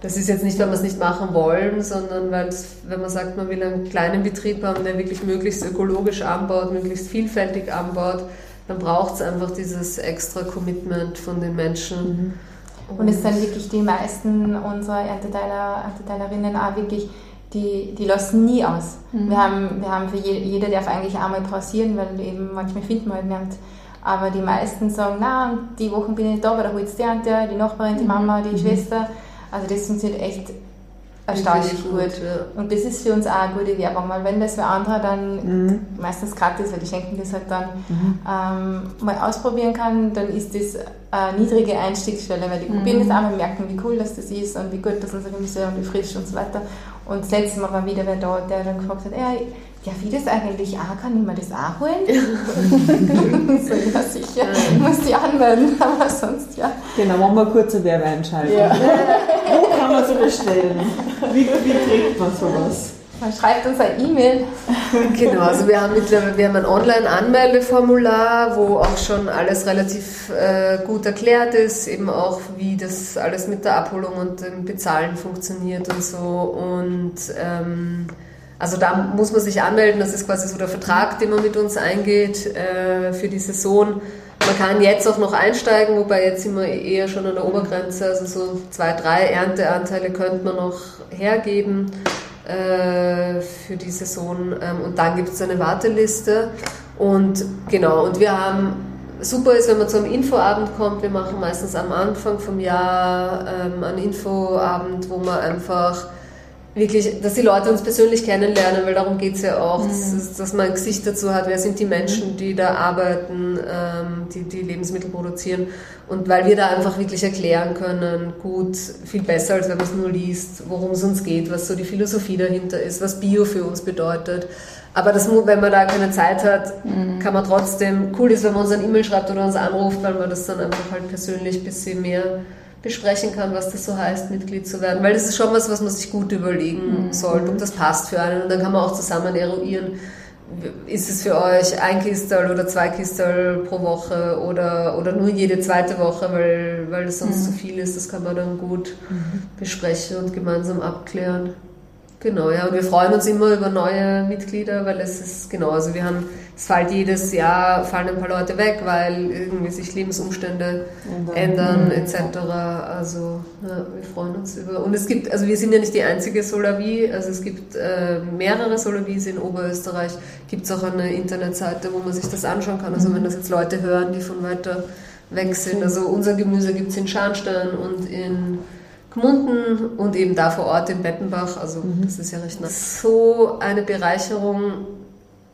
das ist jetzt nicht, weil wir es nicht machen wollen, sondern weil es, wenn man sagt, man will einen kleinen Betrieb haben, der wirklich möglichst ökologisch anbaut, möglichst vielfältig anbaut, dann braucht es einfach dieses extra Commitment von den Menschen. Mhm. Und, es sind wirklich die meisten unserer Ernteteiler, Ernteteilerinnen auch wirklich, die, die lassen nie aus. Mhm. Wir, haben, wir haben für je, jeder darf eigentlich einmal pausieren, weil eben manchmal findet man halt nicht. Aber die meisten sagen, na, die Wochen bin ich nicht da, weil da holt die Ernte, die Nachbarin, die mhm. Mama, die mhm. Schwester. Also das funktioniert echt erstaunlich gut. gut. Ja. Und das ist für uns auch eine gute Werbung, weil wenn das für andere dann mhm. meistens gratis, weil die schenken das halt dann, mhm. ähm, mal ausprobieren kann, dann ist das eine niedrige Einstiegsschwelle, weil die probieren mhm. das einmal, merken, wie cool das, das ist und wie gut das unser Gemüse und wie frisch und so weiter. Und das letzte Mal war wieder wer da, der dann gefragt hat, ja, ja, wie das eigentlich auch, kann ich mir das auch holen? so, ja, sicher, ich muss die anmelden, aber sonst ja. Genau, machen wir kurze Werbeeinschaltung. Ja. Kann man so bestellen? Wie, wie kriegt man sowas? Man schreibt uns ein E-Mail. Genau, also wir haben mittlerweile wir haben ein Online-Anmeldeformular, wo auch schon alles relativ äh, gut erklärt ist, eben auch wie das alles mit der Abholung und dem Bezahlen funktioniert und so. Und ähm, also da muss man sich anmelden, das ist quasi so der Vertrag, den man mit uns eingeht äh, für die Saison. Man kann jetzt auch noch einsteigen, wobei jetzt sind wir eher schon an der Obergrenze, also so zwei, drei Ernteanteile könnte man noch hergeben äh, für die Saison. Ähm, und dann gibt es eine Warteliste. Und genau, und wir haben super ist, wenn man zu einem Infoabend kommt. Wir machen meistens am Anfang vom Jahr ähm, einen Infoabend, wo man einfach wirklich, dass die Leute uns persönlich kennenlernen, weil darum geht es ja auch, mhm. dass, dass, man ein Gesicht dazu hat, wer sind die Menschen, die da arbeiten, ähm, die, die Lebensmittel produzieren und weil wir da einfach wirklich erklären können, gut, viel besser, als wenn man es nur liest, worum es uns geht, was so die Philosophie dahinter ist, was Bio für uns bedeutet. Aber das, wenn man da keine Zeit hat, mhm. kann man trotzdem, cool ist, wenn man uns ein E-Mail schreibt oder uns anruft, weil man das dann einfach halt persönlich ein bisschen mehr besprechen kann, was das so heißt, Mitglied zu werden. Weil das ist schon was, was man sich gut überlegen mhm. sollte, ob das passt für einen. Und dann kann man auch zusammen eruieren, ist es für euch ein Kistel oder zwei Kistel pro Woche oder, oder nur jede zweite Woche, weil, weil es sonst mhm. zu viel ist. Das kann man dann gut mhm. besprechen und gemeinsam abklären. Genau, ja, und wir freuen uns immer über neue Mitglieder, weil es ist, genau, also wir haben, es fällt jedes Jahr, fallen ein paar Leute weg, weil irgendwie sich Lebensumstände ändern, ändern etc. Also, ja, wir freuen uns über, und es gibt, also wir sind ja nicht die einzige Solavi, also es gibt äh, mehrere Solavis in Oberösterreich, gibt es auch eine Internetseite, wo man sich das anschauen kann, also wenn das jetzt Leute hören, die von weiter weg sind, also unser Gemüse gibt es in Scharnstein und in Gmunden und eben da vor Ort in Bettenbach. Also mhm. das ist ja recht nah. So eine Bereicherung,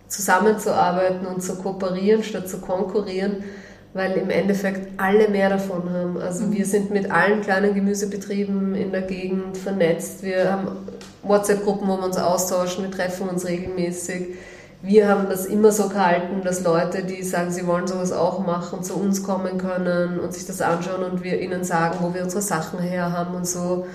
zusammenzuarbeiten und zu kooperieren statt zu konkurrieren, weil im Endeffekt alle mehr davon haben. Also wir sind mit allen kleinen Gemüsebetrieben in der Gegend vernetzt. Wir haben WhatsApp-Gruppen, wo wir uns austauschen, wir treffen uns regelmäßig. Wir haben das immer so gehalten, dass Leute, die sagen, sie wollen sowas auch machen, zu uns kommen können und sich das anschauen und wir ihnen sagen, wo wir unsere Sachen her haben und so.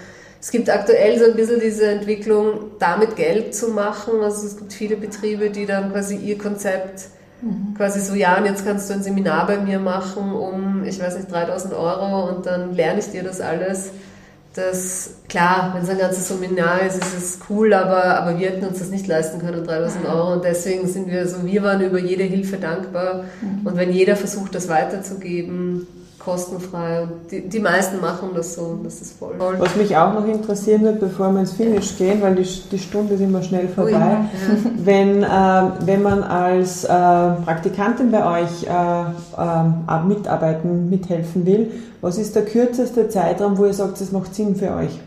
Es gibt aktuell so ein bisschen diese Entwicklung, damit Geld zu machen. Also es gibt viele Betriebe, die dann quasi ihr Konzept mhm. quasi so, ja, und jetzt kannst du ein Seminar bei mir machen um, ich weiß nicht, 3000 Euro und dann lerne ich dir das alles. Das, klar, wenn es ein ganzes Seminar ist, ist es cool, aber, aber wir hätten uns das nicht leisten können, 3000 mhm. Euro. Und deswegen sind wir so, wir waren über jede Hilfe dankbar. Mhm. Und wenn jeder versucht, das weiterzugeben, kostenfrei. Und die, die meisten machen das so und das ist voll. Was mich auch noch interessieren wird, bevor wir ins Finish gehen, weil die, die Stunde ist immer schnell vorbei, oh ja. wenn, äh, wenn man als äh, Praktikantin bei euch äh, äh, mitarbeiten, mithelfen will, was ist der kürzeste Zeitraum, wo ihr sagt, es macht Sinn für euch?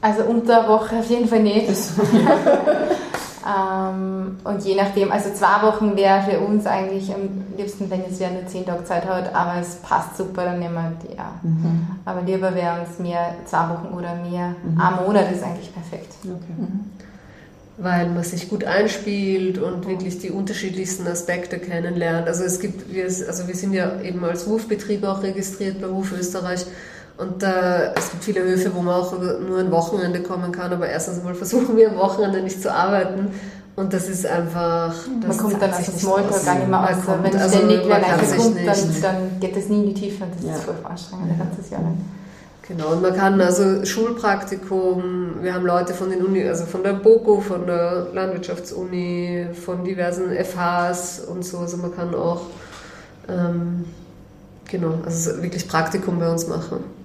Also unter der Woche auf jeden Fall nicht. Ähm, und je nachdem, also zwei Wochen wäre für uns eigentlich am liebsten, wenn es wer nur zehn Tage Zeit hat, aber es passt super, dann nehmen wir die auch. Mhm. Aber lieber wäre uns mehr zwei Wochen oder mehr. Mhm. Ein Monat ist eigentlich perfekt. Okay. Mhm. Weil man sich gut einspielt und wirklich die unterschiedlichsten Aspekte kennenlernt. Also es gibt, wir, also wir sind ja eben als WUF-Betrieb auch registriert bei WUF Österreich. Und äh, es gibt viele Höfe, wo man auch nur ein Wochenende kommen kann, aber erstens mal versuchen wir am Wochenende nicht zu arbeiten. Und das ist einfach. Das man kommt dann aus dem Smalltalk gar nicht mehr aus. Wenn also ständig wer kommt, dann, dann geht das nie in die Tiefe und das ja. ist voll anstrengend, ein ganzes Jahr lang. Genau, und man kann also Schulpraktikum, wir haben Leute von den Uni, also von der BOKU, von der Landwirtschaftsuni, von diversen FHs und so, also man kann auch, ähm, genau, also wirklich Praktikum bei uns machen.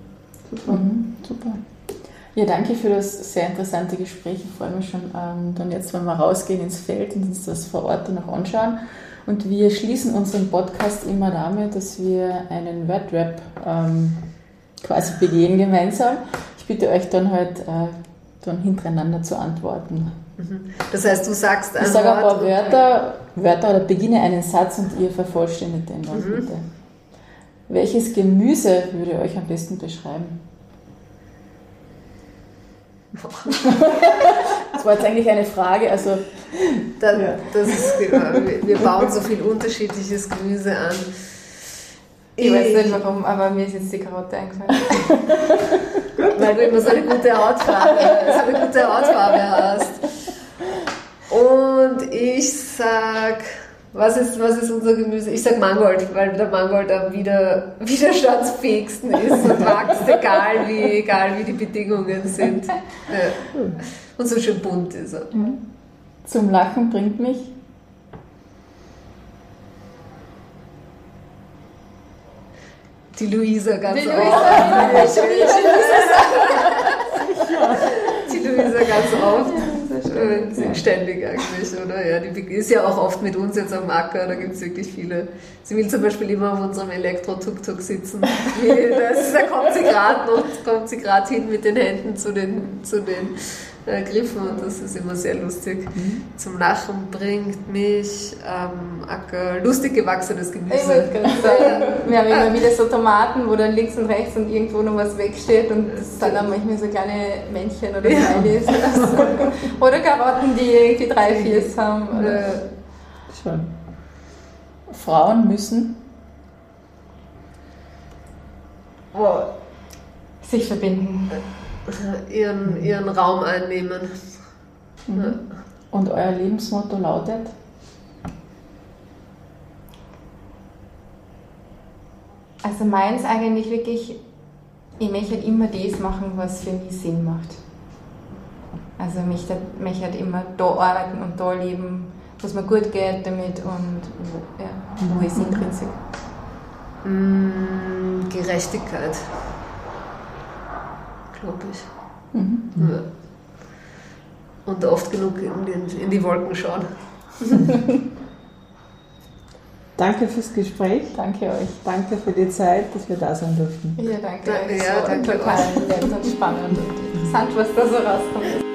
Super. Mhm, super. Ja, danke für das sehr interessante Gespräch. Ich freue mich schon ähm, dann jetzt, wenn wir rausgehen ins Feld und uns das vor Ort dann noch anschauen. Und wir schließen unseren Podcast immer damit, dass wir einen Wordrap ähm, quasi begehen gemeinsam. Ich bitte euch dann halt äh, dann hintereinander zu antworten. Mhm. Das heißt, du sagst ein Ich sage ein paar Wörter, Wörter oder beginne einen Satz und ihr vervollständigt den dann mhm. bitte. Welches Gemüse würde euch am besten beschreiben? das war jetzt eigentlich eine Frage. Also, Dann, ja. ist, wir bauen so viel unterschiedliches Gemüse an. Ich, ich weiß nicht warum, aber mir ist jetzt die Karotte eingefallen. Weil du immer so eine gute Hautfarbe, so eine gute Hautfarbe hast. Und ich sag was ist, was ist unser Gemüse? Ich sage Mangold, weil der Mangold am wieder, widerstandsfähigsten ist und wächst, egal wie, egal wie die Bedingungen sind. Ja. Und so schön bunt ist er. Zum Lachen bringt mich. Die Luisa ganz die oft. Die Luisa ganz oft äh, ständig eigentlich, oder? Ja, die ist ja auch oft mit uns jetzt am Acker, da gibt es wirklich viele. Sie will zum Beispiel immer auf unserem Elektro-Tuk-Tuk sitzen. Das, da kommt sie gerade noch, kommt sie gerade hin mit den Händen zu den, zu den äh, Griffen und das ist immer sehr lustig. Mhm. Zum Lachen bringt mich ähm, Acker, lustig gewachsenes Gemüse. Wir haben immer wieder so Tomaten, wo dann links und rechts und irgendwo noch was wegsteht und das sind dann manchmal so kleine Männchen oder Smileys. Ja. oder Karotten, die irgendwie drei, vier haben. Oder? Schön. Frauen müssen oh. sich verbinden ihren, ihren Raum einnehmen. Mhm. Und euer Lebensmotto lautet? Also meins eigentlich wirklich, ich möchte halt immer das machen, was für mich Sinn macht. Also ich möchte halt immer da arbeiten und da leben, was mir gut geht damit und wo, ja, wo ist intrinsisch. Mm, Gerechtigkeit glaube ich. Mhm. Ja. Und oft genug in, den, in die Wolken schauen. Danke fürs Gespräch. Danke euch. Danke für die Zeit, dass wir da sein durften. Ja, danke. danke ja, danke total nett und spannend und interessant, was da so rauskommt.